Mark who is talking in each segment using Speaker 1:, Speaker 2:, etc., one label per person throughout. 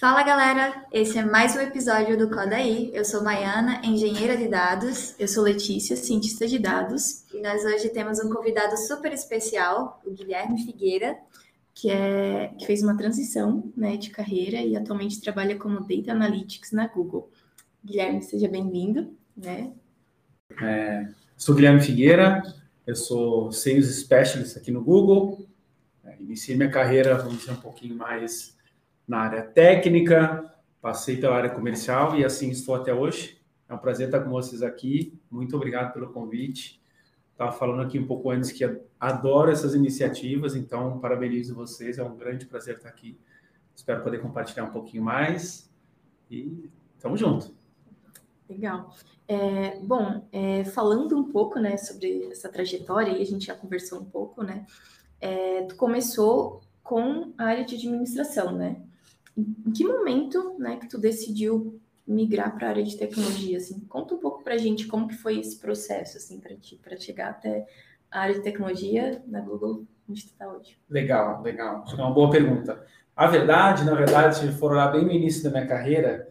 Speaker 1: Fala galera, esse é mais um episódio do Codaí. Eu sou Maiana, engenheira de dados.
Speaker 2: Eu sou Letícia, cientista de dados.
Speaker 1: E nós hoje temos um convidado super especial, o Guilherme Figueira,
Speaker 2: que, é, que fez uma transição né, de carreira e atualmente trabalha como Data Analytics na Google. Guilherme, seja bem-vindo. Né?
Speaker 3: É, sou Guilherme Figueira, eu sou Sales Specialist aqui no Google. É, iniciei minha carreira, vamos dizer, um pouquinho mais na área técnica, passei pela área comercial e assim estou até hoje. É um prazer estar com vocês aqui. Muito obrigado pelo convite. Estava falando aqui um pouco antes que adoro essas iniciativas, então parabenizo vocês. É um grande prazer estar aqui. Espero poder compartilhar um pouquinho mais e estamos juntos.
Speaker 2: Legal. É, bom, é, falando um pouco, né, sobre essa trajetória, e a gente já conversou um pouco, né, é, tu começou com a área de administração, né? Em que momento, né, que tu decidiu migrar para a área de tecnologia, assim? Conta um pouco para a gente como que foi esse processo, assim, para ti, para chegar até a área de tecnologia na Google, onde tu está hoje.
Speaker 3: Legal, legal. Acho que é uma boa pergunta. A verdade, na verdade, se for olhar bem no início da minha carreira,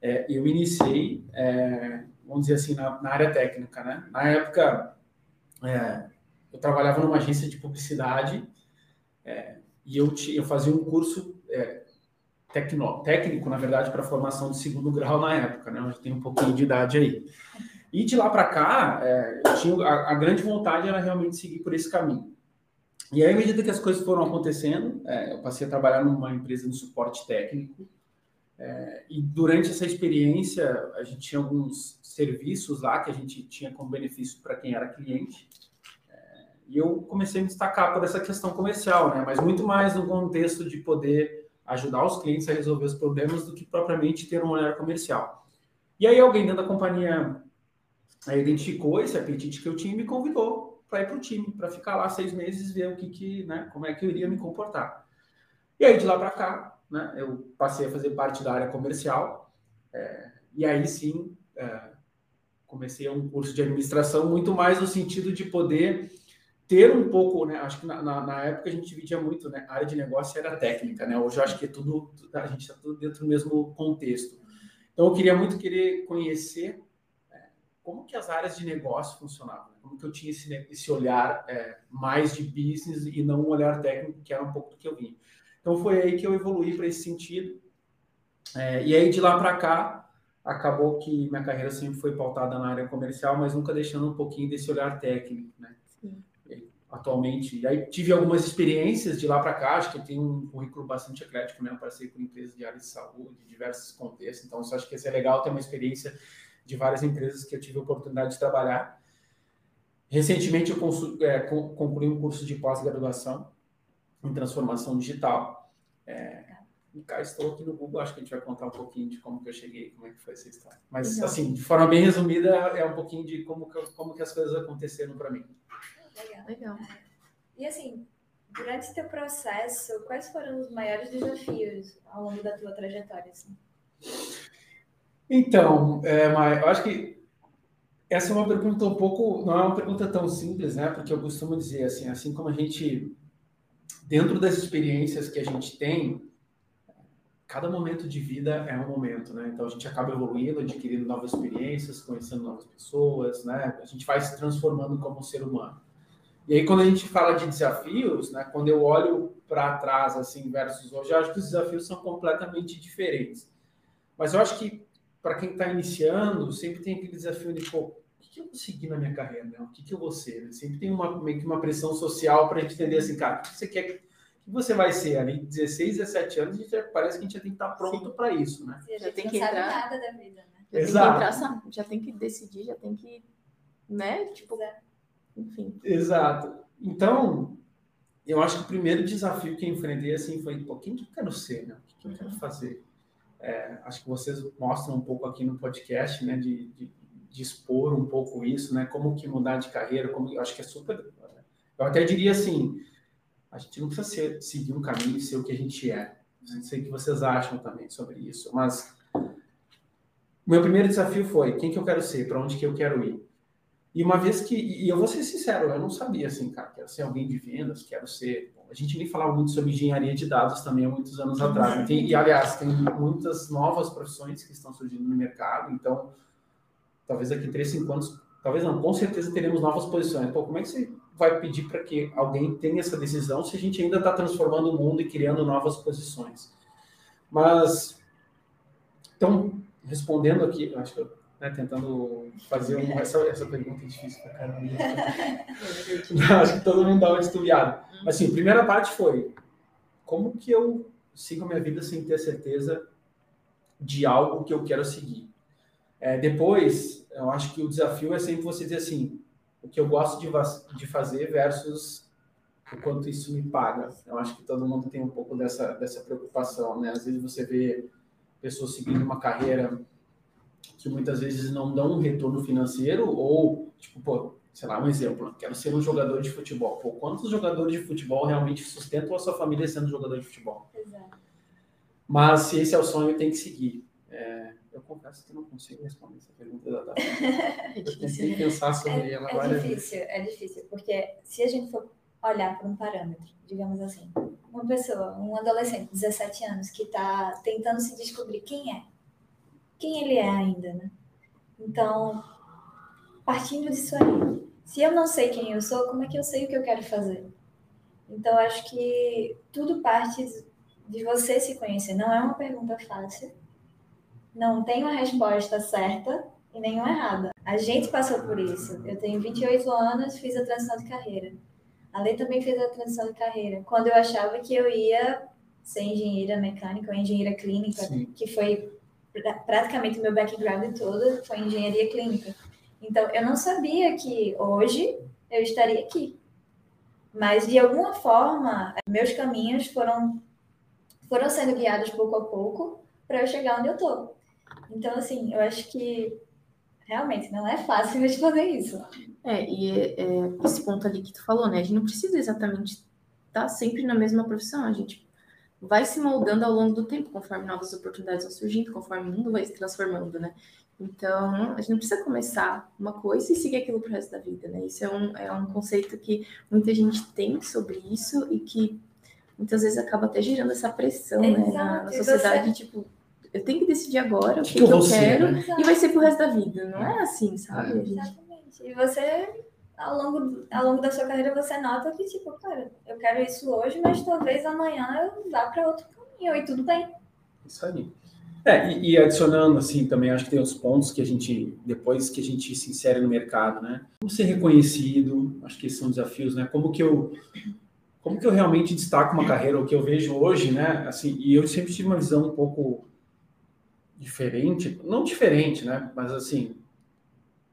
Speaker 3: é, eu iniciei, é, vamos dizer assim, na, na, área técnica, né? Na época, é, eu trabalhava numa agência de publicidade é, e eu, eu fazia um curso é, tecno, técnico, na verdade, para formação de segundo grau na época, né? Eu tenho um pouquinho de idade aí. E de lá para cá, é, tinha, a, a, grande vontade era realmente seguir por esse caminho. E aí, à medida que as coisas foram acontecendo, eu passei a trabalhar numa empresa de suporte técnico, é, e durante essa experiência, a gente tinha alguns serviços lá que a gente tinha como benefício para quem era cliente. É, e eu comecei a me destacar por essa questão comercial, né? mas muito mais no contexto de poder ajudar os clientes a resolver os problemas do que propriamente ter um olhar comercial. E aí alguém dentro da companhia é, identificou esse apetite que eu tinha e me convidou para ir para o time, para ficar lá seis meses, ver o que, que né, como é que eu iria me comportar. E aí de lá para cá, né, eu passei a fazer parte da área comercial, é, e aí sim é, comecei um curso de administração, muito mais no sentido de poder ter um pouco, né? Acho que na, na, na, época a gente dividia muito, né? A área de negócio era técnica, né? Hoje eu acho que é tudo, a gente está tudo dentro do mesmo contexto. Então eu queria muito querer conhecer é, como que as áreas de negócio funcionavam, né? como que eu tinha esse, esse olhar é, mais de business e não um olhar técnico, que era um pouco do que eu vinha. Então foi aí que eu evoluí para esse sentido. É, e aí de lá para cá, acabou que minha carreira sempre foi pautada na área comercial, mas nunca deixando um pouquinho desse olhar técnico, né? Atualmente, e aí tive algumas experiências de lá para cá, acho que eu tenho um currículo bastante eclético, né? Eu passei por empresas de área de saúde, de diversos contextos, então acho que isso é legal ter uma experiência de várias empresas que eu tive a oportunidade de trabalhar. Recentemente eu é, concluí um curso de pós-graduação em transformação digital. É, e cá estou aqui no Google, acho que a gente vai contar um pouquinho de como que eu cheguei, como é que foi essa história. Mas, legal. assim, de forma bem resumida, é um pouquinho de como que, como que as coisas aconteceram para mim.
Speaker 1: Legal. Legal. E, assim, durante teu processo, quais foram os maiores desafios ao longo da tua trajetória? Assim?
Speaker 3: Então, é, eu acho que essa é uma pergunta um pouco, não é uma pergunta tão simples, né? Porque eu costumo dizer assim, assim como a gente dentro das experiências que a gente tem, cada momento de vida é um momento, né? Então a gente acaba evoluindo, adquirindo novas experiências, conhecendo novas pessoas, né? A gente vai se transformando como ser humano. E aí quando a gente fala de desafios, né? Quando eu olho para trás assim versus hoje, eu acho que os desafios são completamente diferentes. Mas eu acho que para quem está iniciando, sempre tem aquele desafio de pô, que eu vou seguir na minha carreira, né? O que, que eu vou ser? Né? Sempre tem uma, meio que uma pressão social para a gente entender assim, cara, o que você quer, o que você vai ser ali? 16, 17 anos, a gente já, parece que a gente já tem que estar pronto para isso, né?
Speaker 1: Você já tem que entrar. nada da vida, né?
Speaker 2: Já Exato. tem que entrar, já tem que decidir, já tem que, né? Tipo, Exato. Enfim.
Speaker 3: Exato. Então, eu acho que o primeiro desafio que eu enfrentei assim foi, pô, quem que eu quero ser, né? O que, eu quero uhum. fazer? É, acho que vocês mostram um pouco aqui no podcast, né, de, de de expor um pouco isso, né? Como que mudar de carreira, como eu acho que é super. Eu até diria assim, a gente não precisa ser, seguir um caminho e ser o que a gente é. Não sei o que vocês acham também sobre isso, mas o meu primeiro desafio foi quem que eu quero ser, para onde que eu quero ir. E uma vez que, e eu vou ser sincero, eu não sabia assim, cara, quero ser alguém de vendas, quero ser. A gente nem falava muito sobre engenharia de dados também há muitos anos uhum. atrás. Tem, e, aliás, tem muitas novas profissões que estão surgindo no mercado, então, talvez daqui a 3, 5 anos, talvez não, com certeza teremos novas posições. Pô, como é que você vai pedir para que alguém tenha essa decisão se a gente ainda está transformando o mundo e criando novas posições? Mas, então, respondendo aqui, acho que eu né, tentando fazer uma, essa, essa pergunta é difícil pra caramba. Acho que todo mundo dá uma estudiada. Mas assim, a primeira parte foi como que eu sigo a minha vida sem ter certeza de algo que eu quero seguir. É, depois, eu acho que o desafio é sempre você dizer assim, o que eu gosto de, de fazer versus o quanto isso me paga. Eu acho que todo mundo tem um pouco dessa, dessa preocupação, né? Às vezes você vê pessoas seguindo uma carreira que muitas vezes não dão um retorno financeiro ou, tipo, pô, sei lá, um exemplo, quero ser um jogador de futebol. Pô, quantos jogadores de futebol realmente sustentam a sua família sendo jogador de futebol? Exato. Mas se esse é o sonho, tem que seguir. É, eu confesso que não consigo responder essa pergunta exatamente. é eu tentei pensar sobre
Speaker 1: é,
Speaker 3: ela
Speaker 1: é difícil, vezes. É difícil, porque se a gente for olhar para um parâmetro, digamos assim, uma pessoa, um adolescente de 17 anos que está tentando se descobrir quem é, quem ele é ainda, né? Então, partindo disso aí, se eu não sei quem eu sou, como é que eu sei o que eu quero fazer? Então, acho que tudo parte de você se conhecer. Não é uma pergunta fácil. Não tem uma resposta certa e nenhuma errada. A gente passou por isso. Eu tenho 28 anos, fiz a transição de carreira. A Lei também fez a transição de carreira. Quando eu achava que eu ia ser engenheira mecânica ou engenheira clínica, Sim. que foi praticamente o meu background todo foi engenharia clínica. Então, eu não sabia que hoje eu estaria aqui. Mas, de alguma forma, meus caminhos foram, foram sendo guiados pouco a pouco para eu chegar onde eu estou. Então, assim, eu acho que realmente não é fácil de fazer isso.
Speaker 2: É, e é, esse ponto ali que tu falou, né? A gente não precisa exatamente estar tá sempre na mesma profissão. A gente vai se moldando ao longo do tempo, conforme novas oportunidades vão surgindo, conforme o mundo vai se transformando, né? Então, a gente não precisa começar uma coisa e seguir aquilo pro resto da vida, né? Isso é um, é um conceito que muita gente tem sobre isso e que muitas vezes acaba até gerando essa pressão, Exato. né? Na, na sociedade, você... tipo, eu tenho que decidir agora o que, que, que eu, quero né? e vai ser pro resto da vida. Não é assim, sabe?
Speaker 1: É. Exatamente. E você ao longo, ao longo da sua carreira você nota que, tipo, cara, eu quero isso hoje, mas talvez amanhã eu vá para outro caminho e tudo bem.
Speaker 3: Isso aí. É, e, e, adicionando, assim, também acho que tem os pontos que a gente, depois que a gente se insere no mercado, né? Como ser reconhecido, acho que são desafios, né? Como que eu, como que eu realmente destaco uma carreira, o que eu vejo hoje, né? Assim, e eu sempre tive uma visão um pouco diferente, não diferente, né? Mas, assim,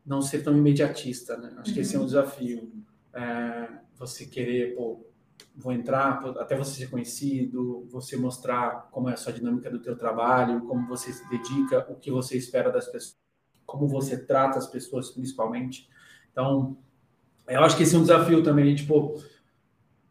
Speaker 3: não ser tão imediatista, né? Acho uhum. que esse é um uhum. desafio. É, você querer, pô, vou entrar até você ser conhecido, você mostrar como é a sua dinâmica do teu trabalho, como você se dedica, o que você espera das pessoas, como você trata as pessoas principalmente. Então, eu acho que esse é um desafio também, tipo,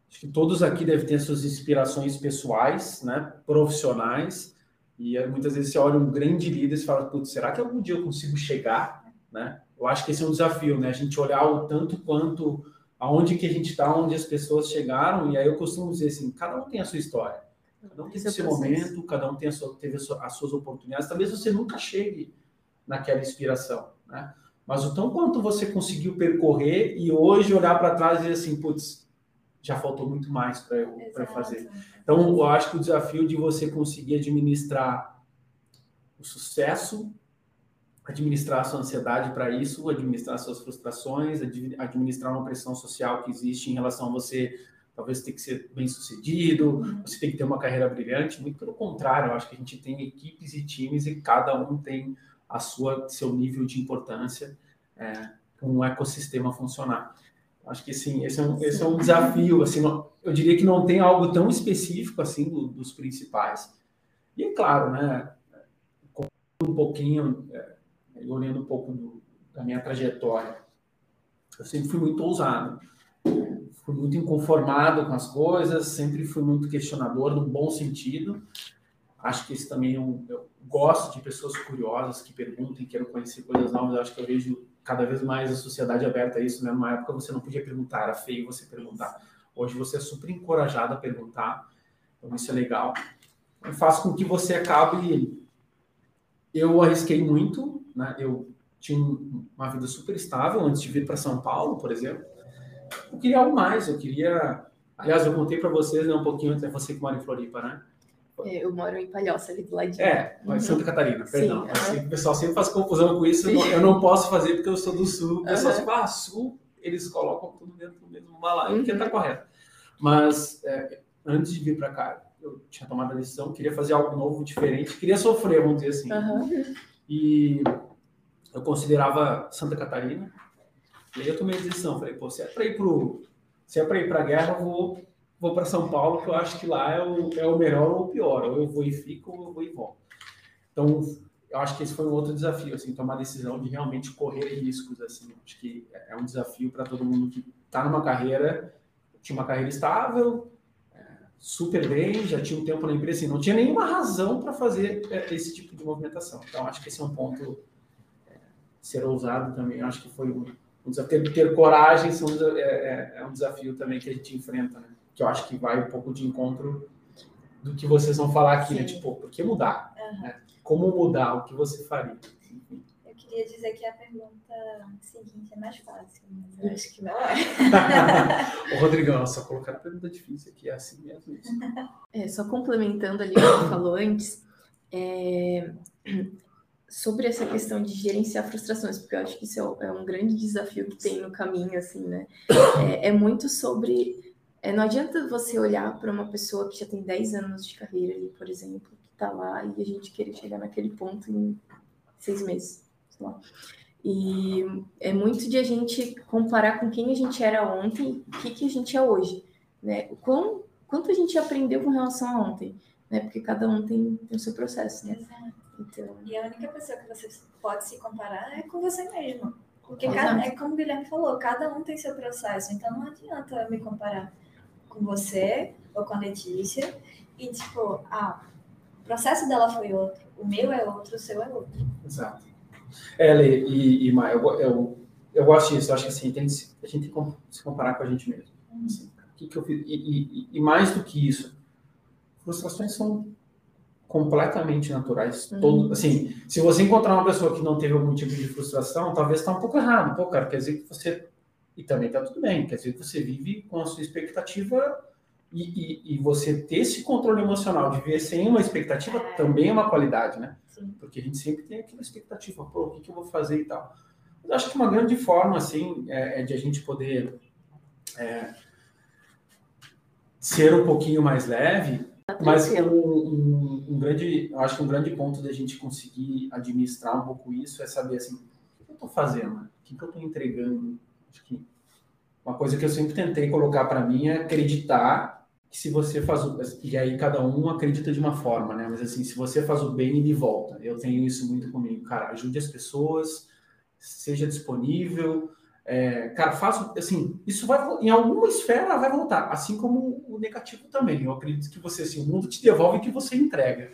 Speaker 3: acho que todos aqui devem ter suas inspirações pessoais, né, profissionais, e muitas vezes você olha um grande líder e fala, putz, será que algum dia eu consigo chegar, né? Eu acho que esse é um desafio, né? A gente olhar o tanto quanto aonde que a gente está, onde as pessoas chegaram, e aí eu costumo dizer assim, cada um tem a sua história. Cada um tem o seu momento, cada um tem a sua, teve as suas oportunidades. Talvez você nunca chegue naquela inspiração, né? Mas o tão quanto você conseguiu percorrer e hoje olhar para trás e dizer assim, putz, já faltou muito mais para eu, eu fazer. Então, eu acho que o desafio de você conseguir administrar o sucesso administrar sua ansiedade para isso, administrar suas frustrações, administrar uma pressão social que existe em relação a você talvez ter que ser bem sucedido, uhum. você tem que ter uma carreira brilhante. Muito pelo contrário, eu acho que a gente tem equipes e times e cada um tem a sua seu nível de importância é, um ecossistema funcionar. Acho que sim, esse é um, esse é um desafio. Assim, eu diria que não tem algo tão específico assim do, dos principais. E é claro, né, um pouquinho é, olhando um pouco da minha trajetória, eu sempre fui muito ousado, fui muito inconformado com as coisas, sempre fui muito questionador, no bom sentido. Acho que isso também é um, eu gosto de pessoas curiosas que perguntem, quero conhecer coisas novas. Acho que eu vejo cada vez mais a sociedade aberta a isso, né? Numa época você não podia perguntar, era feio você perguntar. Hoje você é super encorajado a perguntar, então isso é legal. Faz com que você acabe. Eu arrisquei muito, né? Eu tinha uma vida super estável antes de vir para São Paulo, por exemplo. Eu queria algo mais, eu queria. Aliás, eu contei para vocês né, um pouquinho antes, é você que mora em Floripa, né?
Speaker 2: É, eu moro em Palhoça, ali do ladinho.
Speaker 3: É, uhum. Santa Catarina, perdão. Sim, assim, o pessoal sempre faz confusão com isso. Eu não, eu não, posso fazer porque eu sou do Sul. O pessoal uhum. fala, ah, Sul, eles colocam tudo dentro do mesmo balaio, uhum. que tá correto. Mas, é, antes de vir para cá, eu tinha tomado a decisão, queria fazer algo novo, diferente, queria sofrer, vamos dizer assim. Uhum. E eu considerava Santa Catarina. E aí eu tomei a decisão, falei, pô, se é para ir se é para ir para a guerra, eu vou vou para São Paulo, que eu acho que lá é o, é o melhor ou o pior. Ou eu vou e fico, ou eu vou e volto. Então, eu acho que esse foi um outro desafio, assim, tomar a decisão de realmente correr riscos, assim. Acho que é um desafio para todo mundo que está numa carreira, tinha uma carreira estável, é, super bem, já tinha um tempo na empresa, assim, não tinha nenhuma razão para fazer é, esse tipo de movimentação. Então, acho que esse é um ponto é, ser ousado também. Acho que foi um, um desafio. Ter, ter coragem são, é, é, é um desafio também que a gente enfrenta, né? que eu acho que vai um pouco de encontro do que vocês vão falar aqui, né? Sim. né? Tipo, por que mudar? Uhum. Né? Como mudar? O que você faria?
Speaker 1: Queria dizer que a pergunta seguinte é mais fácil, mas eu acho que não é.
Speaker 3: Ô, Rodrigão, só colocar a pergunta difícil aqui, é assim mesmo. Isso.
Speaker 2: É, só complementando ali o que você falou antes, é, sobre essa questão de gerenciar frustrações, porque eu acho que isso é, é um grande desafio que tem no caminho, assim, né? É, é muito sobre é, não adianta você olhar para uma pessoa que já tem 10 anos de carreira ali, por exemplo, que está lá e a gente querer chegar naquele ponto em seis meses. Lá. E é muito de a gente comparar com quem a gente era ontem e o que, que a gente é hoje. Né? O quão, quanto a gente aprendeu com relação a ontem. Né? Porque cada um tem, tem o seu processo. Né?
Speaker 1: Então... E a única pessoa que você pode se comparar é com você mesmo. Porque cada, é como o Guilherme falou, cada um tem seu processo. Então não adianta eu me comparar com você ou com a Letícia e, tipo, ah, o processo dela foi outro, o meu é outro, o seu é outro.
Speaker 3: Exato. É, Lê e, e Maia, eu, eu, eu gosto disso, eu acho que assim, tem, a gente tem que se comparar com a gente mesmo. Uhum. Assim, que que eu fiz? E, e, e, mais do que isso, frustrações são completamente naturais. Uhum. Todo, assim, se você encontrar uma pessoa que não teve algum tipo de frustração, talvez está um pouco errado. Pô, cara, quer dizer que você e também está tudo bem, quer dizer que você vive com a sua expectativa e, e, e, você ter esse controle emocional de ver sem uma expectativa é. também é uma qualidade, né? Sim. Porque a gente sempre tem aquela expectativa, pô, o que, que eu vou fazer e tal. Mas acho que uma grande forma, assim, é, é de a gente poder é, ser um pouquinho mais leve, tá mas um, um, um, grande, acho que um grande ponto da gente conseguir administrar um pouco isso é saber, assim, o que eu estou fazendo? O que, que eu estou entregando? Acho que uma coisa que eu sempre tentei colocar para mim é acreditar que se você faz o, e aí cada um acredita de uma forma, né? Mas assim, se você faz o bem ele volta. Eu tenho isso muito comigo, cara. Ajude as pessoas, seja disponível, é, cara, faça assim. Isso vai em alguma esfera vai voltar, assim como o negativo também. Eu acredito que você assim, o mundo te devolve o que você entrega.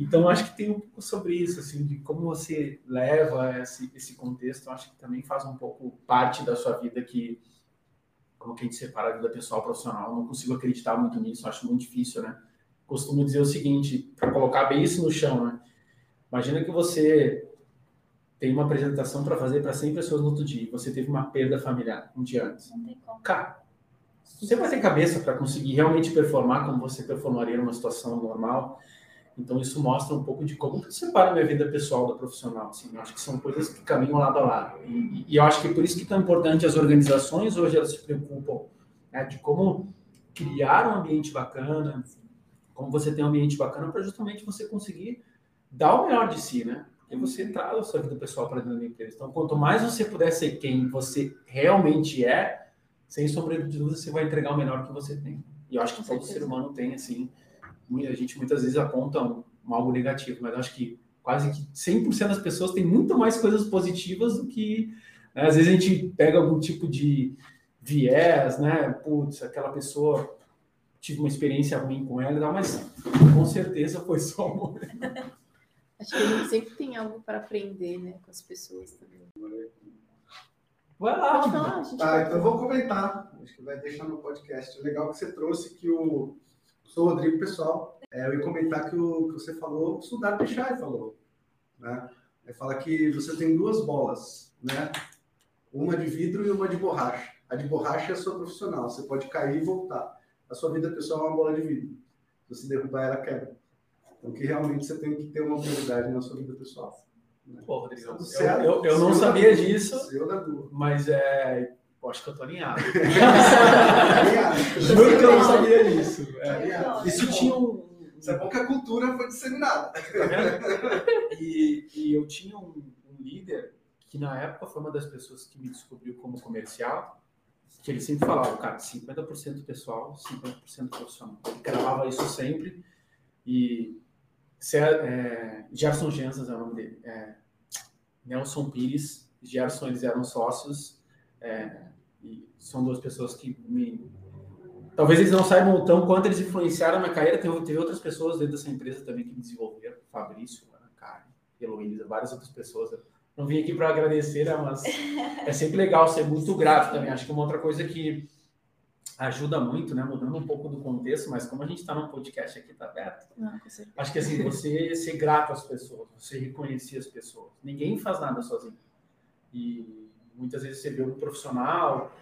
Speaker 3: Então, acho que tem um pouco sobre isso, assim, de como você leva esse, esse contexto. Acho que também faz um pouco parte da sua vida que, como que a gente separa a vida pessoal e profissional. não consigo acreditar muito nisso, acho muito difícil, né? Costumo dizer o seguinte, para colocar bem isso no chão, né? Imagina que você tem uma apresentação para fazer para 100 pessoas no outro dia e você teve uma perda familiar um dia antes. Não tem como. Cara, você vai ter cabeça para conseguir realmente performar como você performaria numa situação normal então isso mostra um pouco de como eu separo minha vida pessoal da profissional. Assim, eu acho que são coisas que caminham lado a lado. E, e eu acho que por isso que é tão importante as organizações hoje elas se preocupam né, de como criar um ambiente bacana, como você tem um ambiente bacana para justamente você conseguir dar o melhor de si, né? Porque você traz a sua vida pessoal para dentro da empresa. Então, quanto mais você puder ser quem você realmente é, sem sombra de dúvida, você vai entregar o melhor que você tem. E eu acho que todo ser humano tem, assim, a gente muitas vezes aponta um, um algo negativo, mas acho que quase que 100% das pessoas têm muito mais coisas positivas do que. Né? Às vezes a gente pega algum tipo de viés, né? Putz, aquela pessoa tive uma experiência ruim com ela, mas com certeza foi só
Speaker 2: um Acho que a gente sempre tem algo para aprender, né, com as pessoas também.
Speaker 3: Vai lá,
Speaker 2: Pode falar, a gente
Speaker 4: Tá,
Speaker 2: vai
Speaker 4: então eu vou comentar. Acho que vai deixar no podcast. O legal que você trouxe que o. Sou o Rodrigo, pessoal. É, eu ia comentar que o que você falou, o Sudar Pichai falou. Né? Ele fala que você tem duas bolas, né? Uma de vidro e uma de borracha. A de borracha é a sua profissional. Você pode cair e voltar. A sua vida pessoal é uma bola de vidro. Se você derrubar ela, quebra. Então, que realmente você tem que ter uma prioridade na sua vida pessoal. né?
Speaker 3: Pô, Rodrigo,
Speaker 4: Tudo
Speaker 3: eu, eu, eu não sabia disso, mas é, eu acho que eu tô alinhado. Juro eu não sabia disso. É. Isso tinha um.
Speaker 4: Isso é bom que a cultura foi disseminada.
Speaker 3: Tá? E, e eu tinha um, um líder que na época foi uma das pessoas que me descobriu como comercial, que ele sempre falava, cara, 50% pessoal, 50% profissional. Ele cravava isso sempre. E é, é, Gerson Gensas é o nome dele. É, Nelson Pires, Gerson, eles eram sócios. é, e são duas pessoas que me Talvez eles não saibam o tão quanto eles influenciaram a minha carreira. Teve, teve outras pessoas dentro dessa empresa também que me desenvolveram. Fabrício, Ana Karen, Heloísa, várias outras pessoas. Eu não vim aqui para agradecer, né, mas é sempre legal ser muito grato também. Acho que uma outra coisa que ajuda muito, né, mudando um pouco do contexto, mas como a gente está num podcast aqui, tá aberto.
Speaker 2: Não.
Speaker 3: Acho que assim, você ser grato às pessoas, você reconhecer as pessoas. Ninguém faz nada sozinho. E muitas vezes você vê um profissional,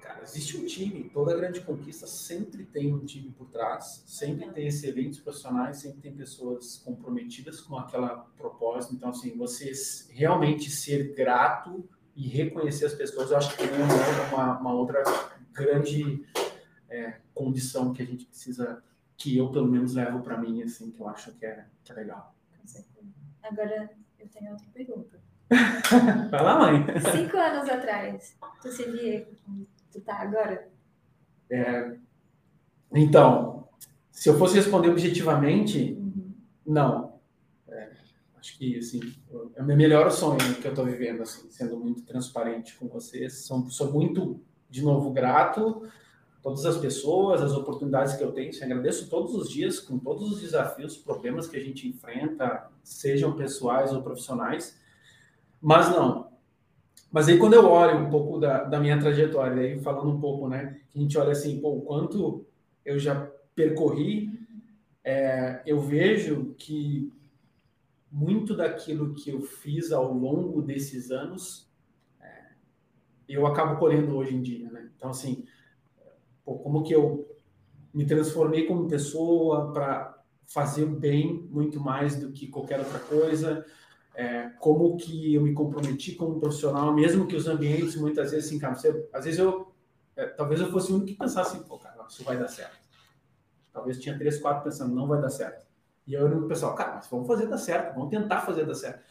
Speaker 3: cara, existe um time, toda grande conquista sempre tem um time por trás, sempre tem excelentes profissionais, sempre tem pessoas comprometidas com aquela propósito. Então, assim, você realmente ser grato e reconhecer as pessoas, eu acho que é uma, uma outra grande é, condição que a gente precisa, que eu pelo menos levo para mim, assim, que eu acho que é, que é legal.
Speaker 1: Agora, eu tenho outra pergunta.
Speaker 3: Vai lá, mãe.
Speaker 1: Cinco anos atrás, tu se via tu tá agora?
Speaker 3: Então, se eu fosse responder objetivamente,
Speaker 1: Uhum.
Speaker 3: não. É, acho que, assim, é o meu melhor sonho que eu estou vivendo, assim, sendo muito transparente com vocês. Sou, sou muito, de novo, grato todas as pessoas, as oportunidades que eu tenho. Assim, agradeço todos os dias, com todos os desafios, problemas que a gente enfrenta, sejam pessoais ou profissionais. Mas não. Mas aí quando eu olho um pouco da, da minha trajetória, aí falando um pouco, né, a gente olha assim, pô, o quanto eu já percorri, é, eu vejo que muito daquilo que eu fiz ao longo desses anos, é, eu acabo colhendo hoje em dia, né? Então, assim, pô, como que eu me transformei como pessoa para fazer o bem muito mais do que qualquer outra coisa, é, como que eu me comprometi como profissional, mesmo que os ambientes muitas vezes assim, cara, você, às vezes eu, é, talvez eu fosse o único que pensasse pô, cara, isso vai dar certo. Talvez tinha três, quatro pensando, não vai dar certo. E eu era o pessoal, cara, mas vamos fazer dar certo, vamos tentar fazer dar certo.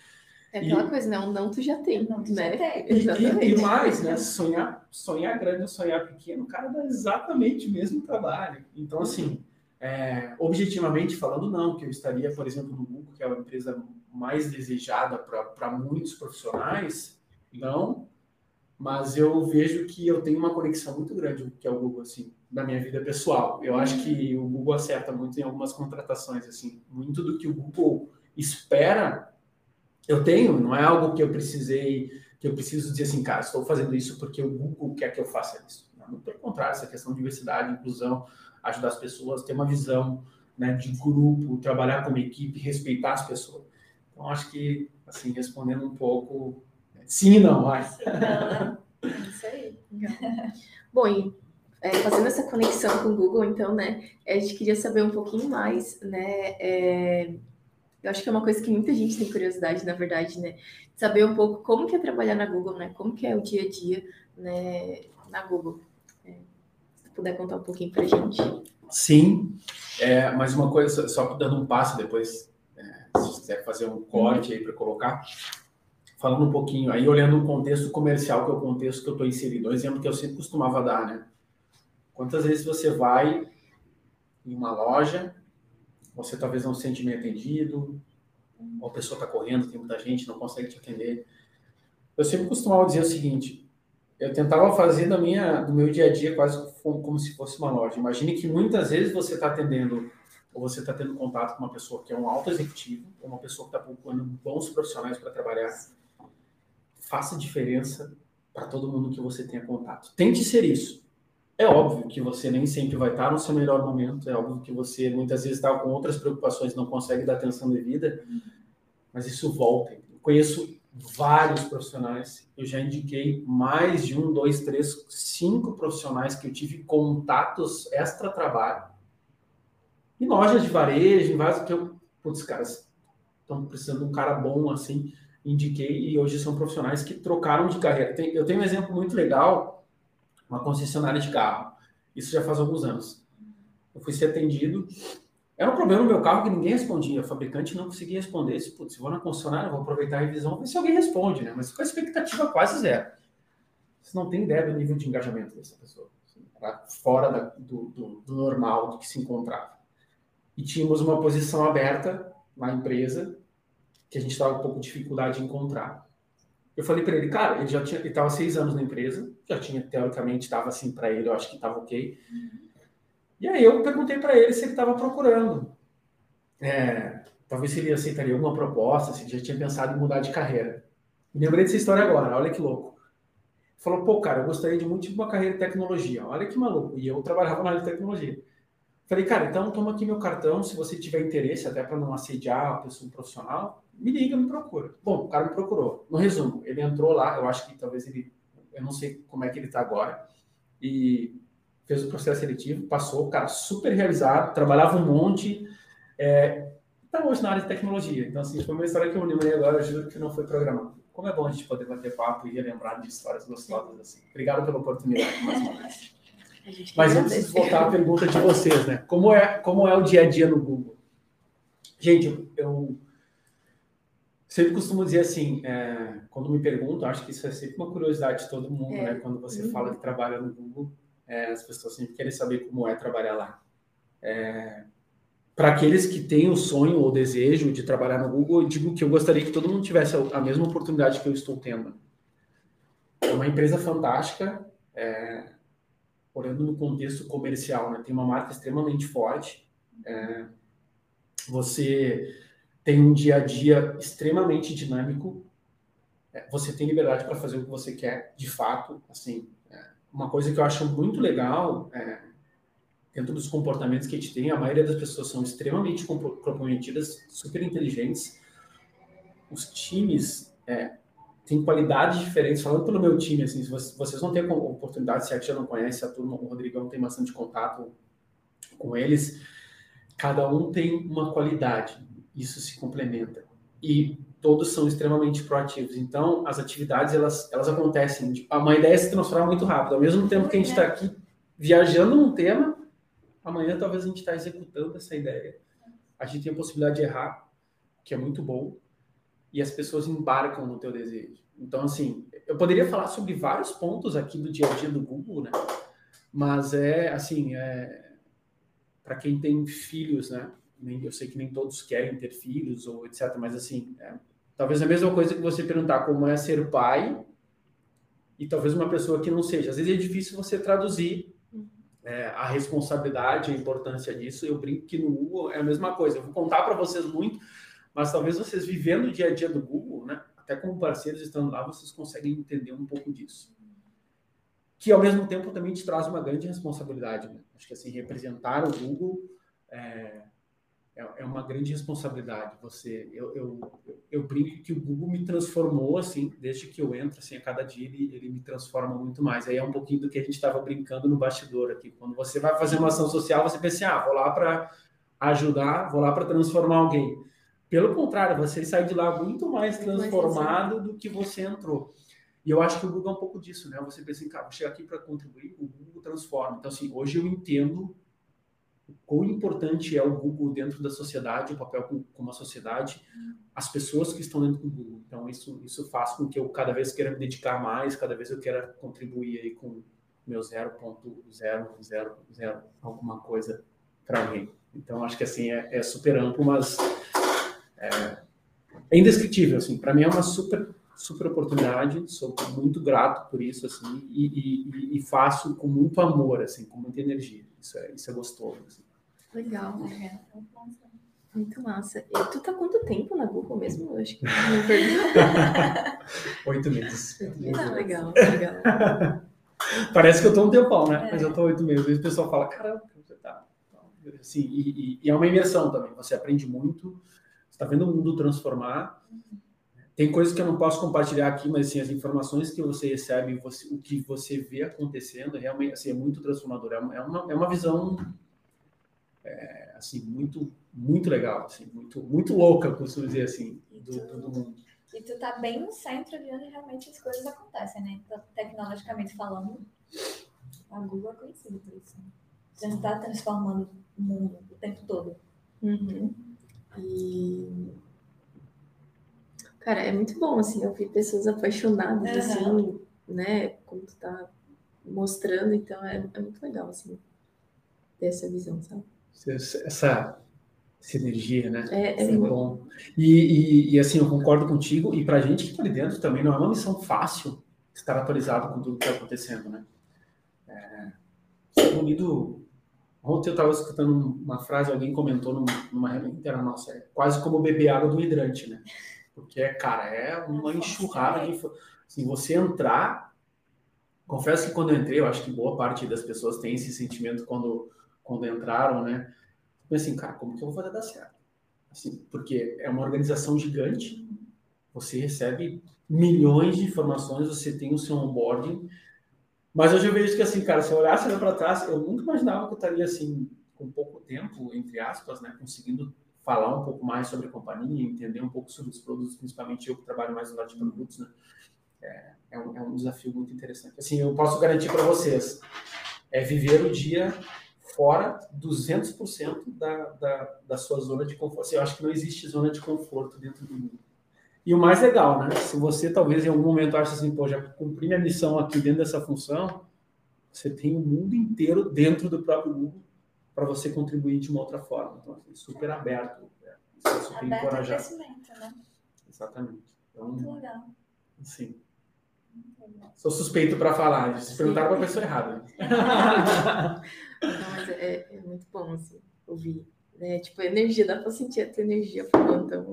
Speaker 2: É aquela coisa, né? Um não tu já tem,
Speaker 1: Não, tu já
Speaker 2: né?
Speaker 1: tem.
Speaker 3: E, e- e mais, né? Sonhar, sonhar grande ou sonhar pequeno, o cara dá exatamente o mesmo trabalho. Então, assim, é, objetivamente falando, não, que eu estaria, por exemplo, no Google, que é a empresa mais desejada para muitos profissionais, não. Mas eu vejo que eu tenho uma conexão muito grande, que é o Google, assim, da minha vida pessoal. Eu acho que o Google acerta muito em algumas contratações, assim, muito do que o Google espera eu tenho, não é algo que eu precisei, que eu preciso dizer assim, cara, estou fazendo isso porque o Google quer que eu faça isso. Não, pelo contrário, essa questão de diversidade, inclusão, ajudar as pessoas, ter uma visão né, de grupo, trabalhar como equipe, respeitar as pessoas. Então, acho que, assim, respondendo um pouco, sim e não, vai.
Speaker 1: Não, é isso aí.
Speaker 2: Bom, e é, fazendo essa conexão com o Google, então, né, a gente queria saber um pouquinho mais, né, é, eu acho que é uma coisa que muita gente tem curiosidade, na verdade, né, saber um pouco como que é trabalhar na Google, né, como que é o dia a dia, né, na Google. É, se puder contar um pouquinho pra gente.
Speaker 3: Sim, é, mas uma coisa, só dando um passo depois, é, se quiser fazer um corte aí para colocar, falando um pouquinho, aí olhando o contexto comercial, que é o contexto que eu estou inserido, um exemplo que eu sempre costumava dar, né? Quantas vezes você vai em uma loja, você talvez não se sente bem atendido, ou a pessoa está correndo, tem muita gente, não consegue te atender. Eu sempre costumava dizer o seguinte, eu tentava fazer da minha, do meu dia a dia quase como se fosse uma loja. Imagine que muitas vezes você está atendendo ou você está tendo contato com uma pessoa que é um alto executivo, ou uma pessoa que está procurando bons profissionais para trabalhar. Faça diferença para todo mundo que você tenha contato. Tente ser isso. É óbvio que você nem sempre vai estar no seu melhor momento, é óbvio que você muitas vezes está com outras preocupações, não consegue dar atenção devida, mas isso volta. Eu conheço vários profissionais, eu já indiquei mais de um, dois, três, cinco profissionais que eu tive contatos extra-trabalho, em lojas de varejo, em vários que eu, putz, caras, estão precisando de um cara bom assim, indiquei e hoje são profissionais que trocaram de carreira. eu tenho um exemplo muito legal uma concessionária de carro. Isso já faz alguns anos. Eu fui ser atendido. Era um problema no meu carro que ninguém respondia. O fabricante não conseguia responder. Se, putz, se vou na concessionária, vou aproveitar a revisão, ver se alguém responde, né? Mas com a expectativa quase zero. Você não tem ideia do nível de engajamento dessa pessoa. Assim, fora da, do, do, do normal do que se encontrava. E tínhamos uma posição aberta na empresa que a gente estava com um pouco de dificuldade em encontrar. Eu falei para ele, cara, ele já tinha, ele estava seis anos na empresa, já tinha teoricamente estava assim para ele, eu acho que estava ok. Uhum. E aí eu perguntei para ele se ele estava procurando, é, talvez se ele aceitaria alguma proposta, se ele já tinha pensado em mudar de carreira. Me lembrei dessa história agora, olha que louco. Ele falou, pô, cara, eu gostaria de muito de uma carreira de tecnologia. Olha que maluco. E eu trabalhava na área de tecnologia. Falei, cara, então toma aqui meu cartão, se você tiver interesse, até para não assediar a pessoa profissional, me liga, me procura. Bom, o cara me procurou. No resumo, ele entrou lá, eu acho que talvez ele, eu não sei como é que ele está agora, e fez o processo seletivo, passou, cara, super realizado, trabalhava um monte, é, tá hoje na área de tecnologia. Então, assim, foi uma história que eu lembrei agora, eu juro que não foi programado. Como é bom a gente poder bater papo e relembrar de histórias gostosas assim. Obrigado pela oportunidade mais uma vez. Mas eu preciso voltar à pergunta de vocês, né? Como é, como é o dia a dia no Google? Gente, eu, eu sempre costumo dizer assim, é, quando me perguntam, acho que isso é sempre uma curiosidade de todo mundo, é. né? Quando você uhum. fala que trabalha no Google, é, as pessoas sempre querem saber como é trabalhar lá. É, Para aqueles que têm o sonho ou desejo de trabalhar no Google, eu digo que eu gostaria que todo mundo tivesse a, mesma oportunidade que eu estou tendo. É uma empresa fantástica, é, olhando no contexto comercial, né? Tem uma marca extremamente forte. É, você tem um dia a dia extremamente dinâmico. É, você tem liberdade para fazer o que você quer, de fato. Assim, é, uma coisa que eu acho muito legal é, dentro dos comportamentos que a gente tem, a maioria das pessoas são extremamente comprometidas, super inteligentes. Os times é, têm qualidades diferentes. Falando pelo meu time, assim, se vocês vão ter oportunidade, se a gente já não conhece a turma, o Rodrigão tem bastante contato com eles. Cada um tem uma qualidade isso se complementa. E todos são extremamente proativos. Então, as atividades, elas, elas acontecem. Uma ideia se transforma muito rápido. Ao mesmo tempo que a gente está aqui viajando num tema, amanhã talvez a gente está executando essa ideia. A gente tem a possibilidade de errar, que é muito bom, e as pessoas embarcam no teu desejo. Então, assim, eu poderia falar sobre vários pontos aqui do dia a dia do Google, né? Mas é, assim, é, para quem tem filhos, né? eu sei que nem todos querem ter filhos ou etc, mas assim, é, talvez a mesma coisa que você perguntar como é ser pai e talvez uma pessoa que não seja. Às vezes é difícil você traduzir é, a responsabilidade, a importância disso. Eu brinco que no Google é a mesma coisa. Eu vou contar para vocês muito, mas talvez vocês vivendo o dia a dia do Google, né, até como parceiros estando lá, vocês conseguem entender um pouco disso. Que ao mesmo tempo também te traz uma grande responsabilidade. Né? Acho que assim, representar o Google é, é, é uma grande responsabilidade. Você, eu, eu, eu brinco que o Google me transformou assim, desde que eu entro, assim, a cada dia ele, ele me transforma muito mais. Aí é um pouquinho do que a gente estava brincando no bastidor aqui. Quando você vai fazer uma ação social, você pensa, assim, ah, vou lá para ajudar, vou lá para transformar alguém. Pelo contrário, você sai de lá muito mais transformado do que você entrou. E eu acho que o Google é um pouco disso, né? Você pensa cara, vou chegar aqui para contribuir, o Google transforma. Então, assim, hoje eu entendo quão importante é o Google dentro da sociedade, o papel com, com a sociedade, as pessoas que estão dentro do Google. Então, isso, isso faz com que eu cada vez queira me dedicar mais, cada vez eu queira contribuir aí com meu 0.000 alguma coisa para alguém. Então, acho que assim, é, é super amplo, mas é, é indescritível, assim, para mim é uma super super oportunidade, sou muito grato por isso, assim, e, e, e faço com muito amor, assim, com muita energia. Isso é, isso é gostoso. Assim.
Speaker 2: Legal. Muito massa. E tu tá quanto tempo na Google mesmo? Eu acho que não perdi.
Speaker 3: Oito meses.
Speaker 2: Ah, legal, legal.
Speaker 3: Parece que eu tô um tempão, né?
Speaker 1: É.
Speaker 3: Mas eu tô oito meses. Às vezes o pessoal fala, caramba, você tá. Assim, e, e- e é uma imersão também. Você aprende muito, você tá vendo o mundo transformar. Tem coisas que eu não posso compartilhar aqui, mas assim, as informações que você recebe, você- o que você vê acontecendo, realmente assim, é muito transformador. É uma, é uma, é uma visão é, assim, muito, muito legal, assim, muito, muito louca, costumo dizer assim, do, do, do mundo.
Speaker 1: E tu tá bem no centro de onde realmente as coisas acontecem, né? Então, tecnologicamente falando, a Google é conhecida por isso. né? Já está transformando o mundo o tempo todo.
Speaker 2: Uhum. E. Cara, é muito bom, assim, ouvir pessoas apaixonadas,
Speaker 1: Aham.
Speaker 2: assim, né? Como tu tá mostrando, então é, é muito legal, assim, ter essa visão, sabe?
Speaker 3: Essa, energia, né?
Speaker 2: É, é muito
Speaker 3: bom. E, e, e, assim, eu concordo contigo, e pra gente que tá ali dentro também não é uma missão fácil estar atualizado com tudo que tá acontecendo, né? É, Unido, ontem eu estava escutando uma frase, alguém comentou numa, numa reunião interna nossa, é quase como beber água do hidrante, né? Porque, cara, é uma enxurrada de... Assim, você entrar... Confesso que quando eu entrei, eu acho que boa parte das pessoas tem esse sentimento quando, quando entraram, né? Mas assim, cara, como que eu vou fazer dar certo? Assim, porque é uma organização gigante, você recebe milhões de informações, você tem o seu onboarding, mas hoje eu vejo que assim, cara, se eu olhasse para trás, eu nunca imaginava que eu estaria assim, com pouco tempo, entre aspas, né, conseguindo falar um pouco mais sobre a companhia, entender um pouco sobre os produtos, principalmente eu que trabalho mais no lado de produtos, né, é, é, um, é um desafio muito interessante. Assim, eu posso garantir para vocês, é viver o dia fora 200% da, da, da sua zona de conforto. Assim, eu acho que não existe zona de conforto dentro do mundo. E o mais legal, né? Se você talvez em algum momento ache assim, pô, já cumpri minha missão aqui dentro dessa função, você tem o mundo inteiro dentro do próprio Google para você contribuir de uma outra forma. Então, assim, super aberto. Isso é super
Speaker 1: Aberto ao
Speaker 3: encorajado.
Speaker 1: crescimento, né?
Speaker 3: Exatamente. Então,
Speaker 1: Muito legal. legal.
Speaker 3: sou suspeito para falar. Se perguntaram para a pessoa errada.
Speaker 2: Não, mas é, é muito bom, assim, ouvir. Né? Tipo, a energia, dá pra sentir a tua energia falando, então é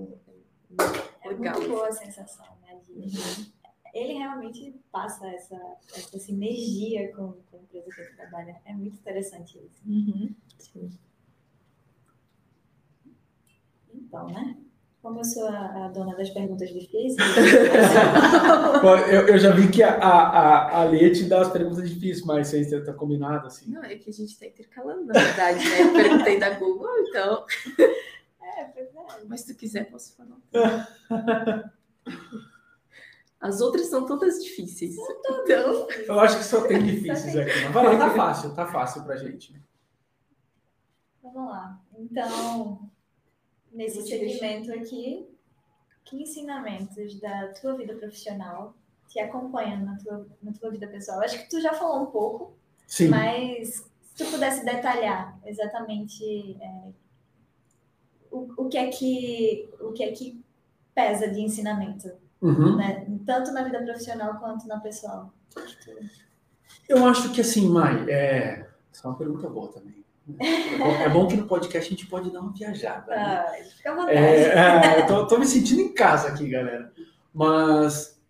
Speaker 1: É
Speaker 2: legal.
Speaker 1: muito boa a sensação, né? de-
Speaker 2: Uhum.
Speaker 1: Ele realmente passa essa, essa sinergia com, com a empresa que ele trabalha. É muito interessante isso.
Speaker 2: Uhum. Sim.
Speaker 1: Então, né? Como eu sou a, a dona das perguntas difíceis,
Speaker 3: eu, eu já vi que a, a, a, a Lê te dá as perguntas difíceis, mas isso aí tá combinado, assim.
Speaker 2: Não, é que a gente tá intercalando, na verdade, né? Eu perguntei da Google, então.
Speaker 1: É, pois é.
Speaker 2: Mas se tu quiser, posso falar. As outras são todas difíceis. Então.
Speaker 3: Eu acho que só tem difíceis aqui. Mas vai lá, tá fácil, tá fácil pra gente.
Speaker 1: Vamos lá. Então, nesse segmento aqui, que ensinamentos da tua vida profissional te acompanham na tua, na tua vida pessoal? Acho que tu já falou um pouco,
Speaker 3: Sim.
Speaker 1: mas se tu pudesse detalhar exatamente é, o, o, que é que, o que é que pesa de ensinamento,
Speaker 3: Uhum.
Speaker 1: né? tanto na vida profissional quanto na pessoal.
Speaker 3: Eu acho que assim, Mai, é. Essa é uma pergunta boa também. É bom, é bom que no podcast a gente pode dar uma viajada. né?
Speaker 1: Ah, fica à vontade.
Speaker 3: É, é, eu tô, tô me sentindo em casa aqui, galera. Mas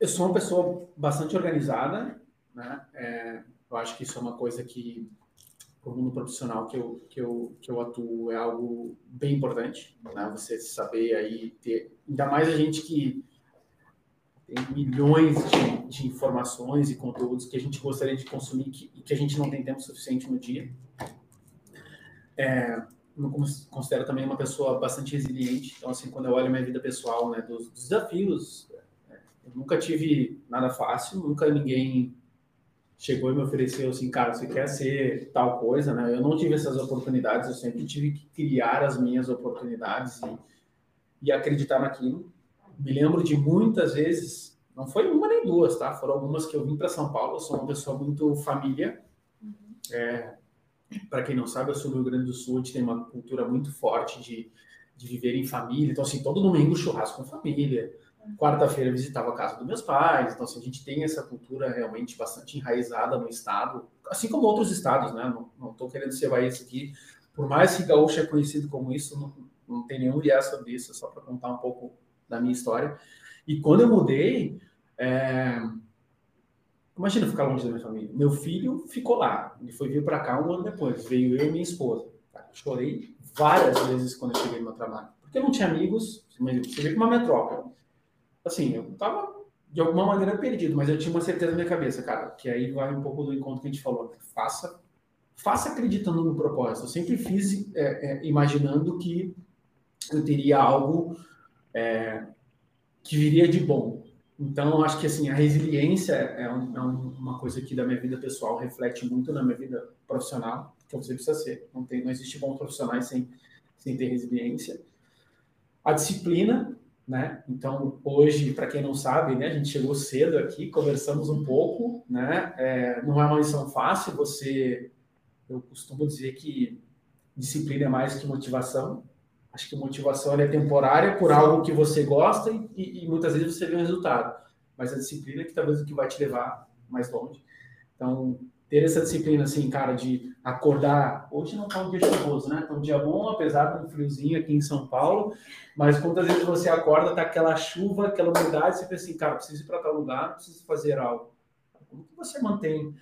Speaker 3: eu sou uma pessoa bastante organizada, né? É, eu acho que isso é uma coisa que, no mundo profissional que eu, que, eu, que eu atuo, é algo bem importante, né? Você saber aí ter... Ainda mais a gente que tem milhões de, de informações e conteúdos que a gente gostaria de consumir que- que a gente não tem tempo suficiente no dia. É, cons- considero também uma pessoa bastante resiliente. Então, assim, quando eu olho a minha vida pessoal, né, dos, dos desafios, é, eu nunca tive nada fácil, nunca ninguém chegou e me ofereceu assim, cara, você quer ser tal coisa, né? Eu não tive essas oportunidades, eu sempre tive que criar as minhas oportunidades e, e acreditar naquilo. Me lembro de muitas vezes, não foi uma nem duas, tá? Foram algumas que eu vim para São Paulo. Eu sou uma pessoa muito família. É, para quem não sabe, eu sou do Rio Grande do Sul, a gente tem uma cultura muito forte de, de viver em família. Então, assim, todo domingo churrasco com família. Quarta-feira visitava a casa dos meus pais. Então, assim, a gente tem essa cultura realmente bastante enraizada no estado, assim como outros estados, né? Não estou querendo ser isso aqui, por mais que gaúcho é conhecido como isso, não, não tem nenhum viés sobre isso, é só para contar um pouco da minha história. E quando eu mudei, é... imagina ficar longe da minha família. Meu filho ficou lá, ele foi vir para cá um ano depois, veio eu e minha esposa. Chorei várias vezes quando eu cheguei no meu trabalho, porque eu não tinha amigos, você vê que uma metrópole. Assim, eu estava de alguma maneira perdido, mas eu tinha uma certeza na minha cabeça, cara, que aí vai um pouco do encontro que a gente falou. Faça, faça acreditando no propósito. Eu sempre fiz é, é, imaginando que eu teria algo é, que viria de bom. Então, acho que assim a resiliência é, um, é, uma coisa que da minha vida pessoal reflete muito na minha vida profissional, que você precisa ser. Não, tem, não existe bons profissionais sem, sem ter resiliência. A disciplina, né? Então, hoje, para quem não sabe, né, a gente chegou cedo aqui, conversamos um pouco, né? É, não é uma missão fácil, você... Eu costumo dizer que disciplina é mais que motivação. Acho que motivação é temporária por algo que você gosta e, e, e muitas vezes você vê um resultado. Mas a disciplina é que talvez o que vai te levar mais longe. Então, ter essa disciplina, assim, cara, de acordar. Hoje não tá um dia chuvoso, né? Tá um dia bom, apesar do friozinho aqui em São Paulo. Mas quantas vezes você acorda, tá aquela chuva, aquela umidade, você pensa assim, cara, preciso ir para tal lugar, preciso fazer algo. Como que você mantém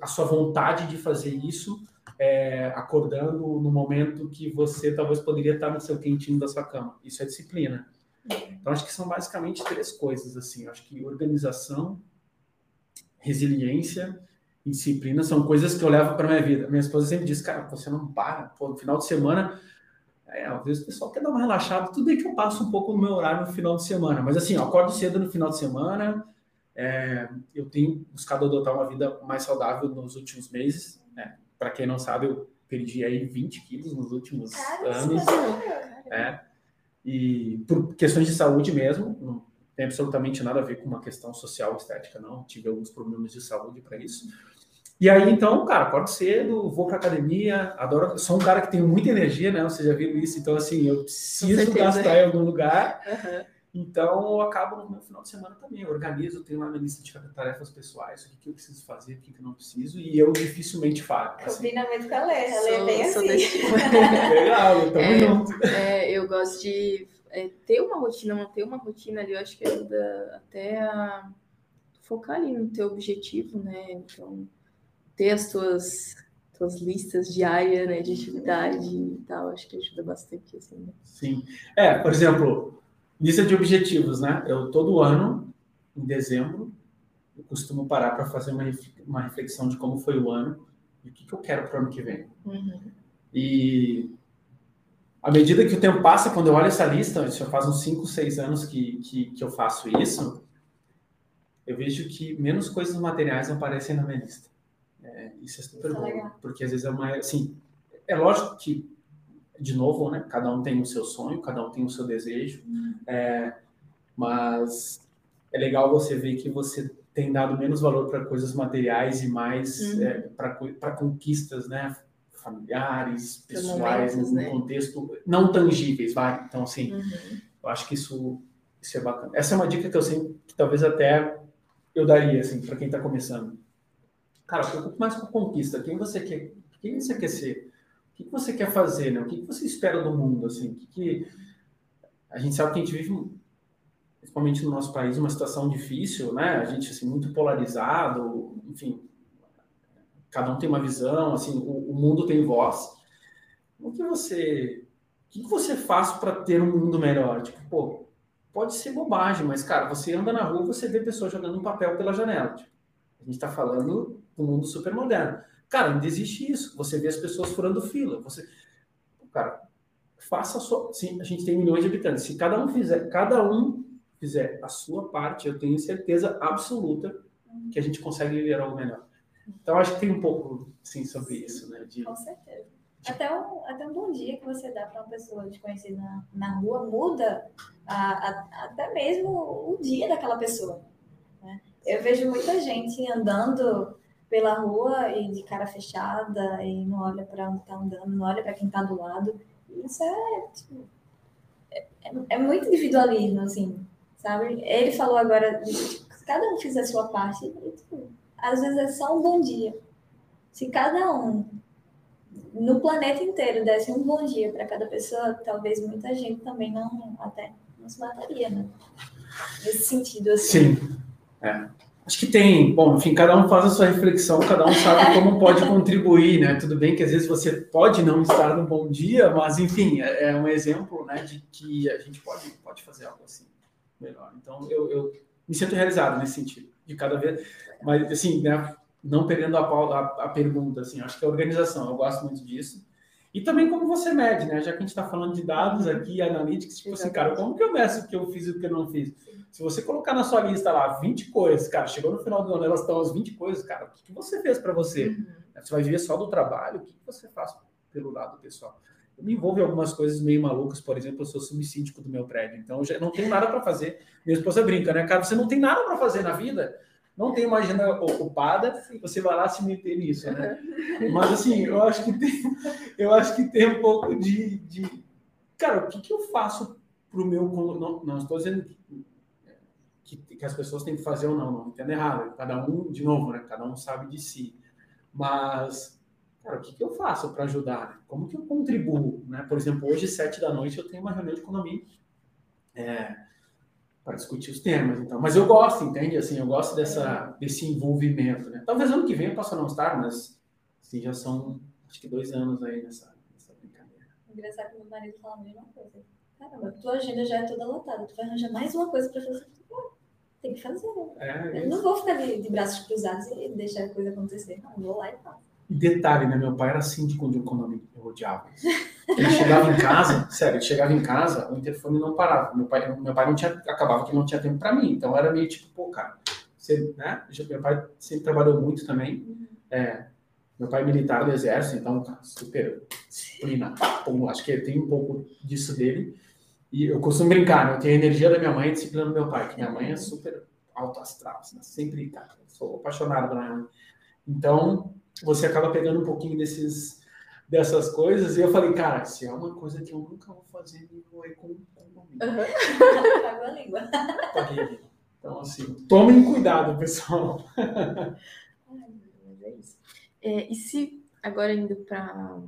Speaker 3: a sua vontade de fazer isso, é, acordando no momento que você talvez poderia estar no seu quentinho da sua cama? Isso é disciplina. Então, acho que são basicamente três coisas, assim. Acho que organização, resiliência e disciplina são coisas que eu levo para minha vida. Minha esposa sempre diz, cara, você não para. Pô, no final de semana, é, às vezes o pessoal quer dar uma relaxada. Tudo bem que eu passo um pouco no meu horário no final de semana. Mas assim, eu acordo cedo no final de semana. É, eu tenho buscado adotar uma vida mais saudável nos últimos meses. Né? Para quem não sabe, eu perdi aí 20 quilos nos últimos anos. É, e por questões de saúde mesmo, tem absolutamente nada a ver com uma questão social estética, não. Tive alguns problemas de saúde para isso. E aí, então, cara, acordo cedo, vou pra academia, adoro. Sou um cara que tem muita energia, né? Vocês já viram isso, então, assim, eu preciso gastar em algum lugar. Uhum. Então, eu acabo no meu final de semana também. Eu organizo, tenho lá minha lista de tarefas pessoais, o que, que eu preciso fazer, o que, que eu não preciso, e eu dificilmente falo.
Speaker 1: Assim. Combinamento com a Lê, a Lê é bem assim.
Speaker 3: Legal, tamo é, junto.
Speaker 2: É, eu gosto de é, ter uma rotina, manter uma rotina ali, eu acho que ajuda até a focar ali no teu objetivo, né? Então, ter as tuas, tuas listas diárias né, de atividade e tal, acho que ajuda bastante, assim, né?
Speaker 3: Sim. É, por exemplo, lista de objetivos, né? Eu, todo ano, em dezembro, eu costumo parar para fazer uma, uma reflexão de como foi o ano e o que, que eu quero para o ano que vem. Uhum. E à medida que o tempo passa, quando eu olho essa lista, já faz uns 5, 6 anos que, que, que eu faço isso, eu vejo que menos coisas materiais aparecem na minha lista. É, isso é super isso é bom, é porque às vezes é uma, assim, é lógico que, de novo, né, cada um tem o seu sonho, cada um tem o seu desejo, uhum. é, mas é legal você ver que você tem dado menos valor para coisas materiais e mais uhum. é, para conquistas, né, familiares, pessoais, momentos, né? contexto não tangíveis, vai. Então, assim, uhum. eu acho que isso, isso é bacana. Essa é uma dica que eu sempre, que talvez até eu daria, assim, para quem está começando Cara, preocupe mais com conquista. Quem você quer, quem você quer ser? O que você quer fazer, né? O que você espera do mundo, assim? Que, que... A gente sabe que a gente vive, principalmente no nosso país, uma situação difícil, né? A gente, assim, muito polarizado, enfim, cada um tem uma visão, assim, o, o mundo tem voz. O que você... O que você faz para ter um mundo melhor? Tipo, pô, pode ser bobagem, mas, cara, você anda na rua, você vê pessoas jogando um papel pela janela. Tipo, a gente está falando do mundo super moderno. Cara, ainda existe isso. Você vê as pessoas furando fila. Você, cara, faça a sua. Sim, a gente tem milhões de habitantes. Se cada um fizer, cada um fizer a sua parte, eu tenho certeza absoluta que a gente consegue viver algo melhor. Então, acho que tem um pouco, sim, sobre isso, né?
Speaker 1: De, Com certeza. Até um, até um bom dia que você dá para uma pessoa desconhecida na, na rua muda a, a, até mesmo o dia daquela pessoa. Né? Eu vejo muita gente andando pela rua e de cara fechada e não olha para onde está andando, não olha para quem está do lado. Isso é, tipo, é, é, muito individualismo, assim, sabe? Ele falou agora, se cada um fizer a sua parte, tipo, às vezes é só um bom dia. Se cada um no planeta inteiro desse um bom dia para cada pessoa, talvez muita gente também não até não se mataria, né? Nesse sentido
Speaker 3: assim. Sim. É. Acho que tem, bom, enfim, cada um faz a sua reflexão, cada um sabe como pode contribuir, né? Tudo bem que às vezes você pode não estar no bom dia, mas enfim, é, é um exemplo, né, de que a gente pode, pode fazer algo assim melhor. Então, eu, eu me sinto realizado nesse sentido, de cada vez, mas assim, né, não perdendo a, a, a pergunta, assim, acho que a organização, eu gosto muito disso. E também como você mede, né? Já que a gente está falando de dados aqui, analytics, tipo assim, cara, como que eu meço o que eu fiz e o que eu não fiz? Se você colocar na sua lista lá 20 coisas, cara, chegou no final do ano, elas estão as 20 coisas, cara, o que, que você fez para você? Uhum. Você vai viver só do trabalho, o que, que você faz pelo lado pessoal? Me envolvo em algumas coisas meio malucas, por exemplo, eu sou subsíndico do meu prédio, então eu já não tenho nada para fazer. Minha esposa brinca, né, cara, você não tem nada para fazer na vida, não tem uma agenda ocupada, você vai lá se meter nisso, né? Mas assim, eu acho que tem, eu acho que tem um pouco de, de cara, o que, que eu faço para o meu não, não estou dizendo que, que, as pessoas têm que fazer ou não, não entendo errado. Cada um, de novo, né? Cada um sabe de si. Mas, cara, o que, que eu faço para ajudar? Como que eu contribuo? Né? Por exemplo, hoje, sete da noite, eu tenho uma reunião de economia. É, para discutir os temas, então. Mas eu gosto, entende? Assim, eu gosto dessa, desse envolvimento, né? Talvez ano que vem eu possa não estar, mas assim, já são, acho que dois anos aí nessa, nessa brincadeira.
Speaker 1: Engraçado que meu marido fala a mesma coisa. Caramba, tua agenda já é toda lotada, tu vai arranjar mais uma coisa para fazer. Tem que fazer. Né? É, eu não vou ficar de, de, braços cruzados e deixar a coisa acontecer. Não, vou lá e faço.
Speaker 3: E detalhe, né? Meu pai era síndico de economia, eu odiava. Ele chegava em casa, sério, ele chegava em casa, o interfone não parava. Meu pai, meu pai não tinha, acabava que não tinha tempo para mim, então era meio tipo, pô, cara, você, né? Meu pai sempre trabalhou muito também. É, meu pai é militar do exército, então, super disciplina. Acho que tem um pouco disso dele. E eu costumo brincar, né? Eu tenho a energia da minha mãe e a disciplina do meu pai, que minha mãe é super alto astral, assim, sempre, cara, sou apaixonado pela minha mãe. Então, você acaba pegando um pouquinho desses dessas coisas. E eu falei, cara, se é uma coisa que eu nunca vou fazer, não é com o
Speaker 1: Pago a língua.
Speaker 3: Então, assim, tomem cuidado, pessoal.
Speaker 2: é isso. É, e se, agora indo para.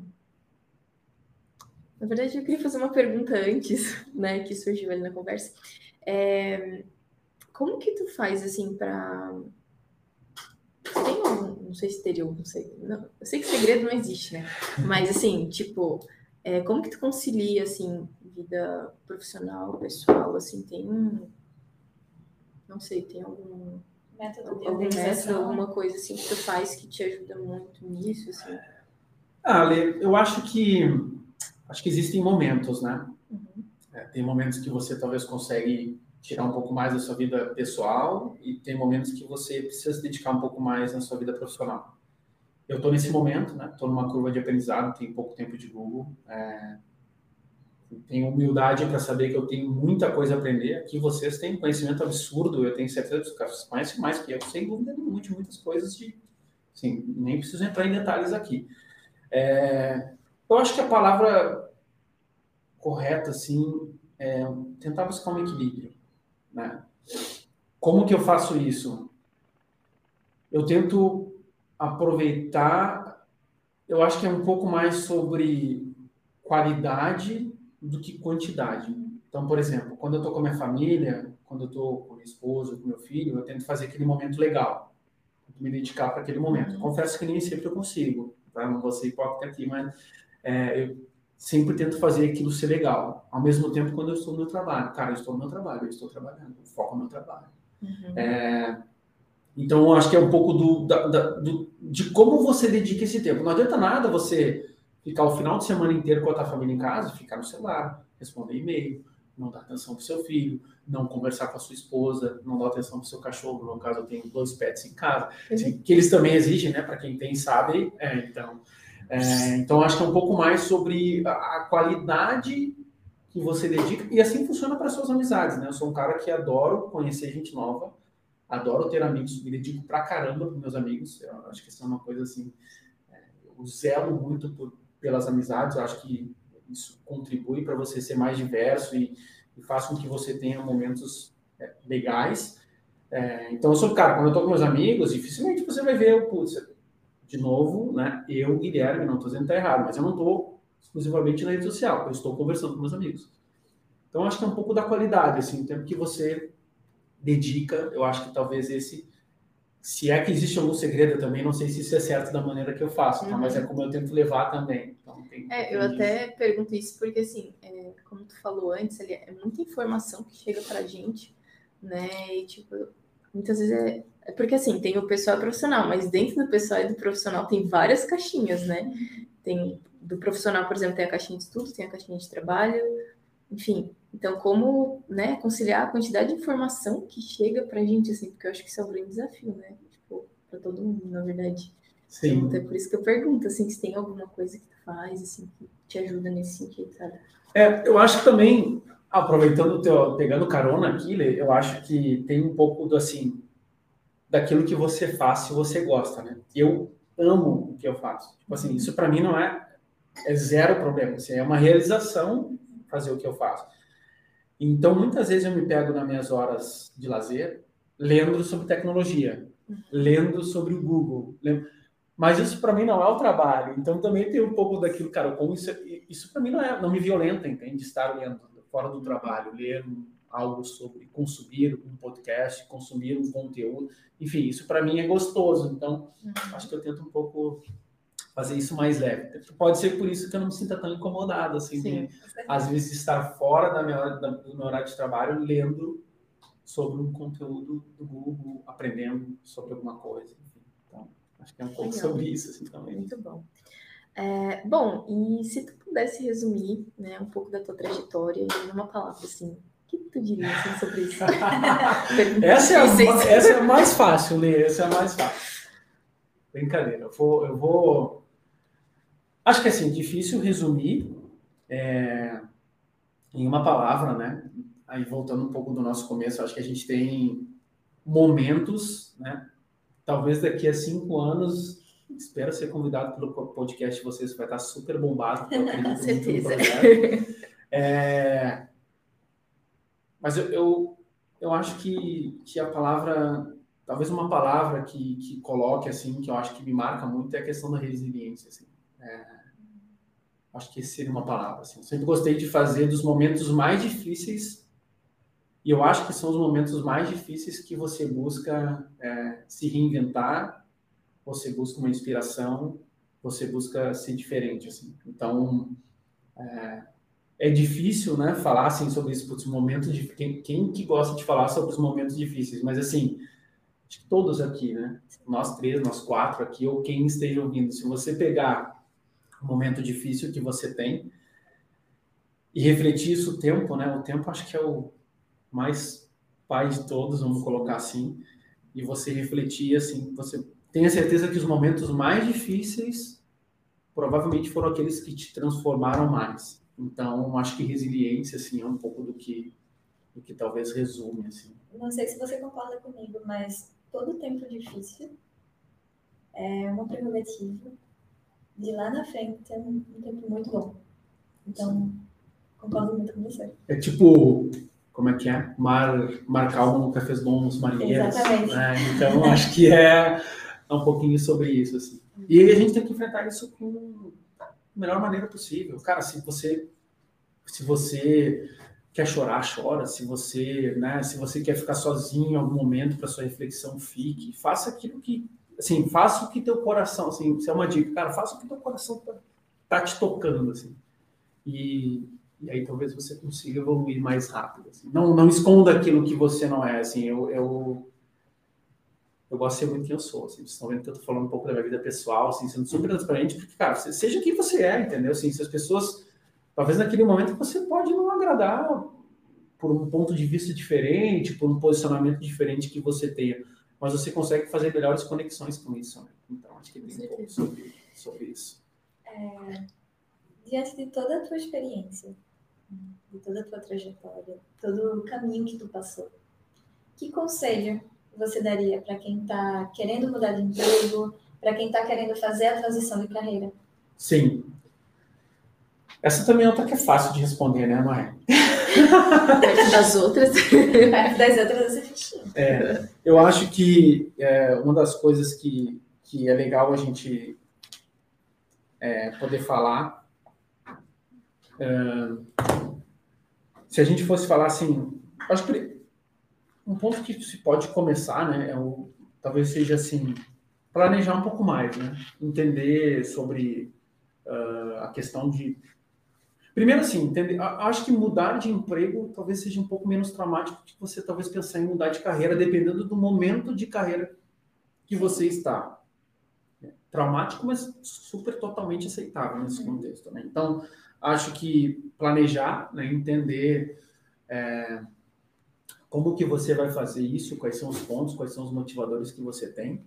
Speaker 2: Na verdade, eu queria fazer uma pergunta antes, né, que surgiu ali na conversa. É, como que tu faz, assim, para tem um, não sei se teria, não sei, não, eu sei que segredo não existe, né? Mas assim, tipo, é, como que tu concilia, assim, vida profissional, pessoal, assim, tem um, não sei, tem algum
Speaker 1: método de
Speaker 2: algum método, alguma coisa assim que tu faz que te ajuda muito nisso, assim?
Speaker 3: Ah, Ale, eu acho que acho que existem momentos, né? Uhum. É, tem momentos que você talvez consegue tirar um pouco mais da sua vida pessoal e tem momentos que você precisa se dedicar um pouco mais na sua vida profissional. Eu estou nesse momento, né? Estou numa curva de aprendizado, tenho pouco tempo de Google, é... tenho humildade para saber que eu tenho muita coisa a aprender. Aqui vocês têm conhecimento absurdo, eu tenho certeza que vocês conhecem mais que eu, sem dúvida nenhuma, de muitas coisas de, sim, nem preciso entrar em detalhes aqui. É... Eu acho que a palavra correta, assim, é tentar buscar um equilíbrio. Né? Como que eu faço isso? Eu tento aproveitar, eu acho que é um pouco mais sobre qualidade do que quantidade. Então, por exemplo, quando eu estou com a minha família, quando eu estou com minha esposa, com meu filho, eu tento fazer aquele momento legal, me dedicar para aquele momento. Uhum. Confesso que nem sempre eu consigo, tá? não vou ser hipócrita aqui, mas é, eu sempre tento fazer aquilo ser legal. Ao mesmo tempo, quando eu estou no meu trabalho, cara, eu estou no meu trabalho, eu estou trabalhando, eu foco no meu trabalho. Uhum. É, então, eu acho que é um pouco do, da, da, do, de como você dedica esse tempo. Não adianta nada você ficar o final de semana inteiro com a tua família em casa, ficar no celular, responder e-mail, não dar atenção para o seu filho, não conversar com a sua esposa, não dar atenção para o seu cachorro. No caso, eu tenho dois pets em casa, uhum. assim, que eles também exigem, né? Para quem tem, sabe. É, então, é, então, acho que é um pouco mais sobre a, qualidade que você dedica, e assim funciona para suas amizades, né? Eu sou um cara que adoro conhecer gente nova, adoro ter amigos, me dedico pra caramba para meus amigos, eu acho que isso é uma coisa assim, é, eu zelo muito por, pelas amizades, eu acho que isso contribui para você ser mais diverso e, e, faz com que você tenha momentos é, legais. É, então, eu sou, cara, quando eu tô com meus amigos, dificilmente você vai ver, putz, de novo, né? Eu, Guilherme, não estou dizendo que está errado, mas eu não estou exclusivamente na rede social, eu estou conversando com meus amigos. Então, acho que é um pouco da qualidade, assim, o tempo que você dedica, eu acho que talvez esse, se é que existe algum segredo também, não sei se isso é certo da maneira que eu faço, tá? mas é como eu tento levar também. Então, tem,
Speaker 2: é, eu até pergunto isso porque, assim, é, como tu falou antes, ali, é muita informação que chega para a gente, né, e, tipo, muitas vezes é porque, assim, tem o pessoal profissional, mas dentro do pessoal e do profissional tem várias caixinhas, né, tem, do profissional, por exemplo, tem a caixinha de estudos, tem a caixinha de trabalho, enfim, então, como né, conciliar a quantidade de informação que chega para a gente, assim, porque eu acho que isso é um grande desafio, né? Tipo, para todo mundo, na verdade.
Speaker 3: Sim.
Speaker 2: Então, é por isso que eu pergunto, assim, se tem alguma coisa que tu faz, assim, que te ajuda nesse sentido, sabe?
Speaker 3: É, eu acho que também, aproveitando o teu, pegando carona aqui, eu acho que tem um pouco do, assim, daquilo que você faz se você gosta, né? Eu amo o que eu faço. Tipo assim, isso para mim não é, é zero problema, assim, é uma realização fazer o que eu faço. Então, muitas vezes eu me pego nas minhas horas de lazer lendo sobre tecnologia, lendo sobre o Google. Lendo... Mas isso para mim não é o trabalho. Então, também tem um pouco daquilo, cara, como isso, isso para mim não, é, não me violenta, entende? Estar lendo fora do trabalho, ler algo sobre consumir um podcast, consumir um conteúdo. Enfim, isso para mim é gostoso. Então, uhum. acho que eu tento um pouco fazer isso mais leve. Pode ser por isso que eu não me sinta tão incomodado, assim, Sim, de, às vezes estar fora da minha, da, do meu horário de trabalho lendo sobre um conteúdo do Google, aprendendo sobre alguma coisa. Enfim. Então, acho que é um pouco Legal. sobre isso, assim, também.
Speaker 2: Muito bom. É, bom, e se tu pudesse resumir né, um pouco da tua trajetória em uma palavra, assim, o que tu diria assim, sobre isso?
Speaker 3: essa, é a, essa é a mais fácil, Lê, essa é a mais fácil. Brincadeira, eu vou, eu vou Acho que assim, difícil resumir é, em uma palavra, né? Aí voltando um pouco do nosso começo, acho que a gente tem momentos, né? Talvez daqui a cinco anos, espero ser convidado pelo podcast, vocês vai estar super bombado.
Speaker 2: Com certeza.
Speaker 3: É, mas eu, eu, eu, acho que, que a palavra, talvez uma palavra que, que coloque assim, que eu acho que me marca muito é a questão da resiliência. Assim. É, Acho que seria uma palavra. Assim. sempre gostei de fazer dos momentos mais difíceis, e eu acho que são os momentos mais difíceis que você busca é, se reinventar, você busca uma inspiração, você busca ser diferente. Assim. Então, é, é difícil né, falar assim, sobre isso, putz, momentos de quem, quem que gosta de falar sobre os momentos difíceis, mas assim, todos aqui, né? Nós três, nós quatro aqui, ou quem esteja ouvindo, se você pegar um momento difícil que você tem e refletir isso o tempo, né? O tempo acho que é o mais pai de todos, vamos colocar assim, e você refletir assim, você tenha certeza que os momentos mais difíceis provavelmente foram aqueles que te transformaram mais. Então, acho que resiliência assim é um pouco do que do que talvez resume assim.
Speaker 1: Não sei se você concorda comigo, mas todo tempo difícil é uma prerrogativa de lá na frente ter um, um tempo muito bom. Então, concordo muito com você.
Speaker 3: É tipo, como é que é? Mar, mar calmo nunca fez bons marinheiros.
Speaker 1: Exatamente.
Speaker 3: Né? Então, acho que é um pouquinho sobre isso. Assim. E a gente tem que enfrentar isso com melhor maneira possível. Cara, se você, se você quer chorar, chora. Se você, né, se você quer ficar sozinho em algum momento para sua reflexão, fique. Faça aquilo que assim, faça o que teu coração, assim, isso é uma dica, cara, faça o que teu coração tá, tá te tocando, assim. E, e aí talvez você consiga evoluir mais rápido, assim. Não, não esconda aquilo que você não é, assim, eu, eu, eu gosto de ser muito quem eu sou, assim, vocês estão vendo que eu tô falando um pouco da minha vida pessoal, assim, sendo super transparente, porque, cara, seja quem você é, entendeu? Assim, se as pessoas, talvez naquele momento você pode não agradar por um ponto de vista diferente, por um posicionamento diferente que você tenha, mas você consegue fazer melhores conexões com isso. Né? Então, acho que tem um pouco sobre, sobre isso.
Speaker 1: É, diante de toda a tua experiência, de toda a tua trajetória, todo o caminho que tu passou, que conselho você daria para quem está querendo mudar de emprego, para quem está querendo fazer a transição de carreira?
Speaker 3: Sim. Essa também é outra que é fácil de responder, né, Maia?
Speaker 2: Perto das outras.
Speaker 1: Perto das outras você
Speaker 3: É, eu acho que é, uma das coisas que, que é legal a gente é, poder falar. Uh, se a gente fosse falar assim, acho que um ponto que se pode começar, né, é o, talvez seja assim, planejar um pouco mais, né, entender sobre uh, a questão de Primeiro, assim, entender, acho que mudar de emprego talvez seja um pouco menos traumático que você talvez pensar em mudar de carreira, dependendo do momento de carreira que você está. É traumático, mas super totalmente aceitável nesse uhum. contexto. Né? Então, acho que planejar, né, entender é, como que você vai fazer isso, quais são os pontos, quais são os motivadores que você tem.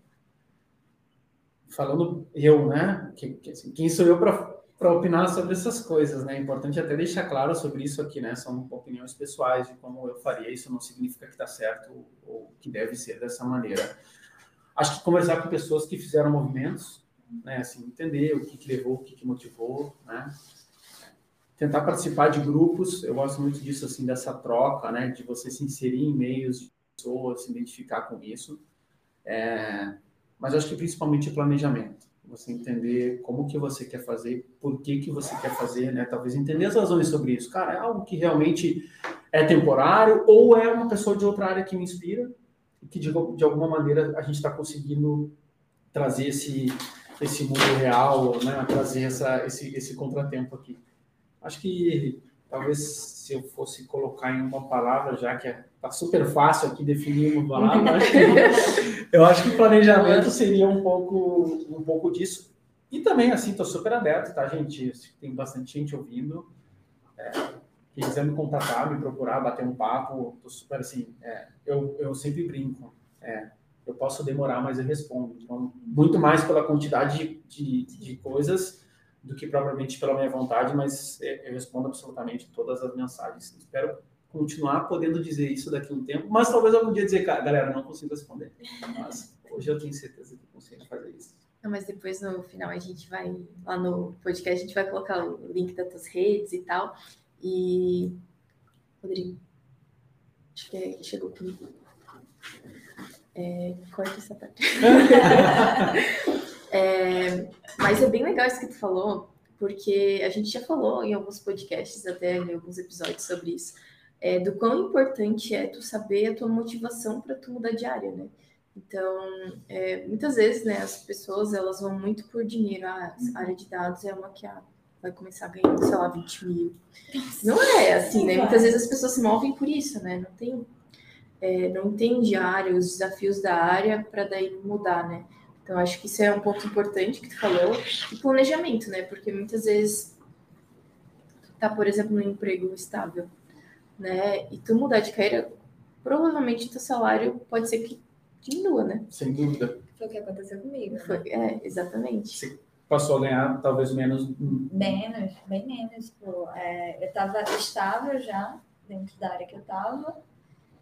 Speaker 3: Falando eu, né? Que, que, assim, quem sou eu para opinar sobre essas coisas, né? É importante até deixar claro sobre isso aqui, né? São opiniões pessoais de como eu faria. Isso não significa que está certo ou que deve ser dessa maneira. Acho que conversar com pessoas que fizeram movimentos, né? Assim, entender o que, que levou, o que, que motivou, né? Tentar participar de grupos. Eu gosto muito disso, assim, dessa troca, né? De você se inserir em meios de pessoas, se identificar com isso. É... Mas acho que principalmente planejamento você entender como que você quer fazer, por que que você quer fazer, né? Talvez entender as razões sobre isso. Cara, é algo que realmente é temporário ou é uma pessoa de outra área que me inspira e que de, de alguma maneira a gente está conseguindo trazer esse esse mundo real, né? Trazer essa esse esse contratempo aqui. Acho que talvez se eu fosse colocar em uma palavra, já que é, tá super fácil aqui definir uma palavra, eu acho que planejamento seria um pouco, um pouco disso. E também, assim, estou super aberto, tá, gente? Tem bastante gente ouvindo. É, quem quiser me contatar, me procurar, bater um papo, tô super assim. É, eu, eu sempre brinco. É, eu posso demorar, mas eu respondo. Então, muito mais pela quantidade de, de, de coisas do que propriamente pela minha vontade, mas é, eu respondo absolutamente todas as mensagens. Espero continuar podendo dizer isso daqui a um tempo, mas talvez algum dia dizer, galera, não consigo responder. Mas hoje eu tenho certeza que consigo fazer isso.
Speaker 2: Não, mas depois no final a gente vai lá no podcast, a gente vai colocar o link das tuas redes e tal. E Rodrigo, acho que é, chegou comigo. É, corta essa parte. É, mas é bem legal isso que tu falou, porque a gente já falou em alguns podcasts, até em alguns episódios sobre isso, é, do quão importante é tu saber a tua motivação para tu mudar de área, né? Então, é, muitas vezes, né, as pessoas, elas vão muito por dinheiro. Ah, a área de dados é uma que ah, vai começar ganhando, sei lá, 20 mil. Não é assim, né? Muitas vezes as pessoas se movem por isso, né? Não tem... É, não entende a área, os desafios da área para daí mudar, né? Então, acho que isso é um ponto importante que tu falou. E planejamento, né? Porque muitas vezes tu tá, por exemplo, num emprego estável, né? E tu mudar de carreira, provavelmente teu salário pode ser que diminua, né?
Speaker 3: Sem dúvida.
Speaker 1: Foi o que aconteceu comigo.
Speaker 2: Foi, é, exatamente.
Speaker 3: Você passou a ganhar talvez menos.
Speaker 1: Menos, bem menos. Pô. É, eu estava estável já dentro da área que eu estava,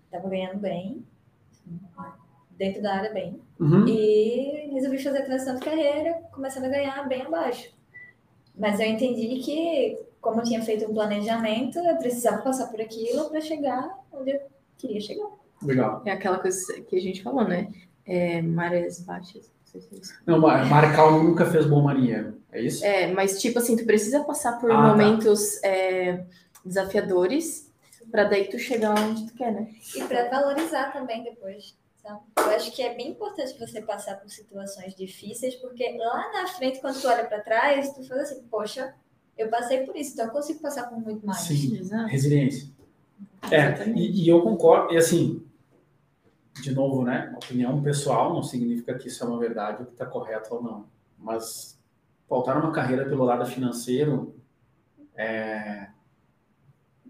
Speaker 1: estava ganhando bem dentro da área bem. Uhum. E resolvi fazer a transição de carreira, começando a ganhar bem abaixo. Mas eu entendi que, como eu tinha feito um planejamento, eu precisava passar por aquilo para chegar onde eu queria chegar.
Speaker 3: Legal.
Speaker 2: É aquela coisa que a gente falou, né? É, marés baixas.
Speaker 3: Não, é Não, mar calmo nunca fez bom marinheiro, é isso?
Speaker 2: É, mas tipo assim, tu precisa passar por ah, tá. momentos tá. é, desafiadores para daí tu chegar onde tu quer, né?
Speaker 1: E para valorizar também depois. Então, eu acho que é bem importante você passar por situações difíceis, porque lá na frente, quando tu olha para trás, tu fala assim, poxa, eu passei por isso, então eu consigo passar por muito mais.
Speaker 3: Sim, Exato. resiliência. É, e, e, eu concordo, e assim, de novo, né, opinião pessoal não significa que isso é uma verdade ou que está correto ou não, mas faltar uma carreira pelo lado financeiro, é,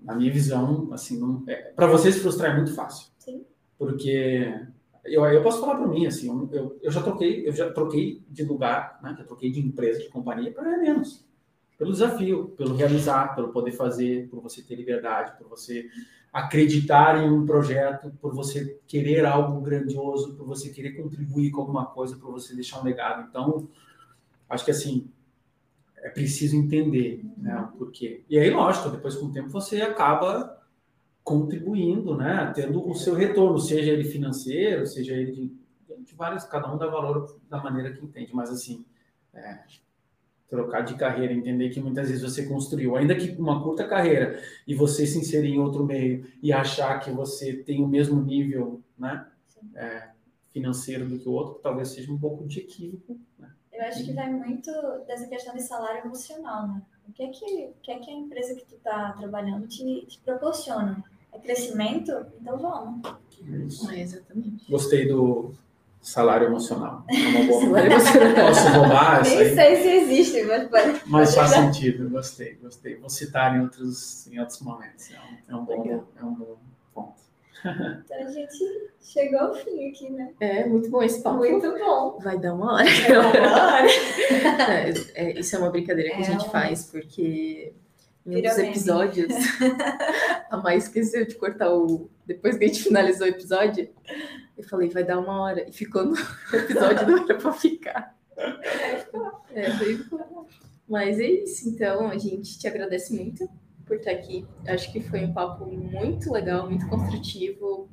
Speaker 3: na minha visão, assim, é, para você se frustrar é muito fácil.
Speaker 1: Sim.
Speaker 3: Porque eu, eu posso falar para mim, assim, eu, eu já troquei, eu já troquei de lugar, né? Já troquei de empresa, de companhia para menos. Pelo desafio, pelo realizar, pelo poder fazer, por você ter liberdade, por você acreditar em um projeto, por você querer algo grandioso, por você querer contribuir com alguma coisa, por você deixar um legado. Então, acho que assim, é preciso entender, né, o porquê. E aí, lógico, depois com o tempo você acaba contribuindo, né, tendo o seu retorno, seja ele financeiro, seja ele de, de vários, cada um dá valor da maneira que entende, mas assim, é, trocar de carreira, entender que muitas vezes você construiu, ainda que uma curta carreira, e você se inserir em outro meio e achar que você tem o mesmo nível, né, é, financeiro do que o outro, talvez seja um pouco de equívoco, né?
Speaker 1: Eu acho que vai muito dessa questão de salário emocional, né? O que é que, que, é que a empresa que tu está trabalhando te, te proporciona? É crescimento? Então vamos.
Speaker 3: Isso.
Speaker 2: É, exatamente.
Speaker 3: Gostei do salário emocional. É uma boa.
Speaker 2: Salário emocional.
Speaker 3: Posso roubar isso
Speaker 1: Nem
Speaker 3: aí?
Speaker 1: sei se existe, mas pode.
Speaker 3: Mas faz
Speaker 1: dar.
Speaker 3: sentido, gostei, gostei. Vou citar em outros, em outros momentos. É um, é um bom,
Speaker 2: Legal.
Speaker 3: é um bom ponto.
Speaker 1: Então a gente chegou ao fim aqui, né?
Speaker 2: É, muito bom esse papo.
Speaker 1: Muito bom.
Speaker 2: Vai dar uma hora. É, é, isso é uma brincadeira que
Speaker 1: É
Speaker 2: a gente
Speaker 1: um-
Speaker 2: faz, porque em um dos episódios, a Mai esqueceu de cortar o. Depois que a gente finalizou o episódio, eu falei, vai dar uma hora. E ficou no episódio, não era pra ficar. É, daí ficou. Mas é isso, então a gente te agradece muito por estar aqui. Acho que foi um papo muito legal, muito construtivo.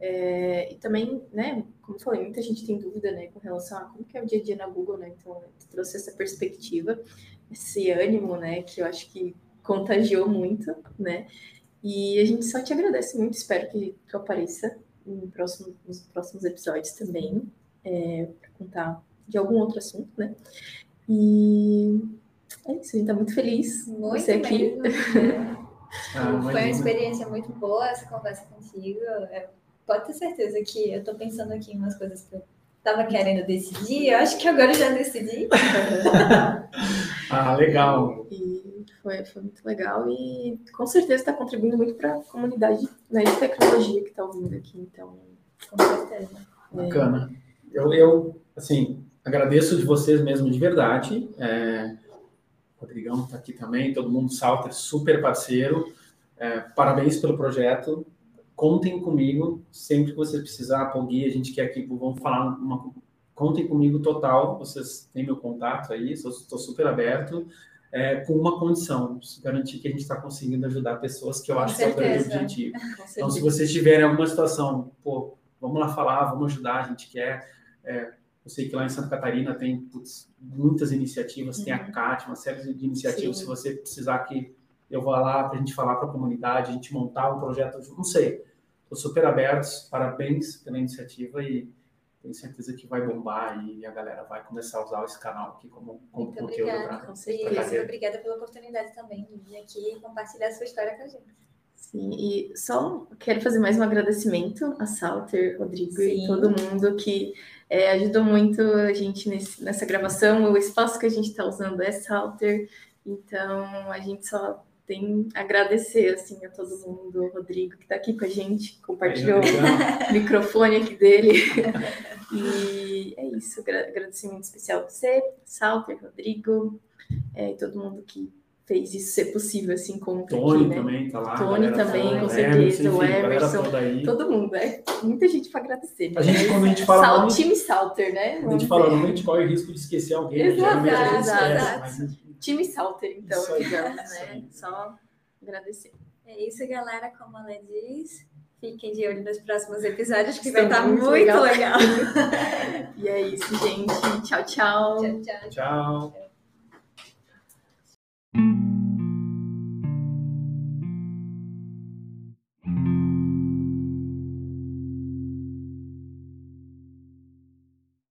Speaker 2: É, e também, né, como eu falei, muita gente tem dúvida, né, com relação a como que é o dia a dia na Google, né, então tu trouxe essa perspectiva, esse ânimo, né, que eu acho que contagiou muito, né, e a gente só te agradece muito, espero que tu apareça em próximo, nos próximos episódios também, é, para contar de algum outro assunto, né, e é isso, a gente tá muito feliz
Speaker 1: Muito
Speaker 2: você aqui.
Speaker 3: Ah,
Speaker 1: Foi uma experiência muito boa essa conversa contigo. É, pode ter certeza que eu tô pensando aqui em umas coisas que eu tava querendo decidir. Eu acho que agora eu já decidi.
Speaker 3: Ah, legal.
Speaker 2: E foi, foi muito legal e com certeza está contribuindo muito para a comunidade né, de tecnologia que está ouvindo aqui. Então,
Speaker 1: Com certeza.
Speaker 3: Bacana. Eu, eu, assim, agradeço de vocês mesmo de verdade. É, o Rodrigão está aqui também, todo mundo Salter, super parceiro. É, parabéns pelo projeto. Contem comigo sempre que vocês precisar, Paul Gui, a gente quer aqui, vamos falar uma, contem comigo total, vocês têm meu contato aí, estou super aberto, é, com uma condição, garantir que a gente está conseguindo ajudar pessoas, que eu
Speaker 1: Com
Speaker 3: acho que é o grande
Speaker 1: certeza.
Speaker 3: objetivo. Então, se
Speaker 2: certeza.
Speaker 3: vocês tiverem alguma situação, pô, vamos lá falar, vamos ajudar, a gente quer. É, eu sei que lá em Santa Catarina tem putz, muitas iniciativas, tem a CAT, uma série de iniciativas.
Speaker 2: Sim.
Speaker 3: Se você precisar que eu vá lá para a gente falar para a comunidade, a gente montar um projeto, não sei. Estou super abertos, parabéns pela iniciativa e tenho certeza que vai bombar e a galera vai começar a usar esse canal aqui como, como
Speaker 1: Muito
Speaker 3: conteúdo.
Speaker 1: obrigada.
Speaker 3: pra-
Speaker 2: Com
Speaker 1: E
Speaker 2: certeza.
Speaker 3: carreira.
Speaker 1: obrigada pela oportunidade também de vir aqui e compartilhar a sua história com a gente.
Speaker 2: Sim, e só quero fazer mais um agradecimento a Salter, Rodrigo
Speaker 1: Sim.
Speaker 2: e todo mundo que é, ajudou muito a gente nesse- nessa gravação. O espaço que a gente está usando é Salter, então a gente só tem agradecer assim, a todo mundo, o Rodrigo que está aqui com a gente, compartilhou
Speaker 3: Rodrigão,
Speaker 2: o microfone aqui dele. e é isso, agra- agradecimento especial a você, Salter, Rodrigo, é, e todo mundo que fez isso ser possível, assim, como tá
Speaker 3: Tony
Speaker 2: aqui, né?
Speaker 3: também tá lá.
Speaker 2: Tony também,
Speaker 3: toda,
Speaker 2: com certeza, o Emerson. Todo mundo, é muita gente para agradecer.
Speaker 3: A gente, quando a gente fala
Speaker 2: Sal-
Speaker 3: nome,
Speaker 2: time Salter, né?
Speaker 3: a gente fala nome, a gente corre o risco de esquecer alguém. né?
Speaker 2: Exato,
Speaker 3: Geralmente a gente
Speaker 2: exato. Time Salter, então,
Speaker 3: Isso
Speaker 2: digamos,
Speaker 3: isso
Speaker 2: né?
Speaker 3: aí.
Speaker 2: Só agradecer.
Speaker 1: É isso, galera. Como a Lê diz, fiquem de olho nos próximos episódios, que vai estar
Speaker 2: muito
Speaker 1: muito
Speaker 2: legal.
Speaker 1: legal.
Speaker 2: E é isso, gente. Tchau, tchau.
Speaker 1: tchau, tchau.
Speaker 3: Tchau.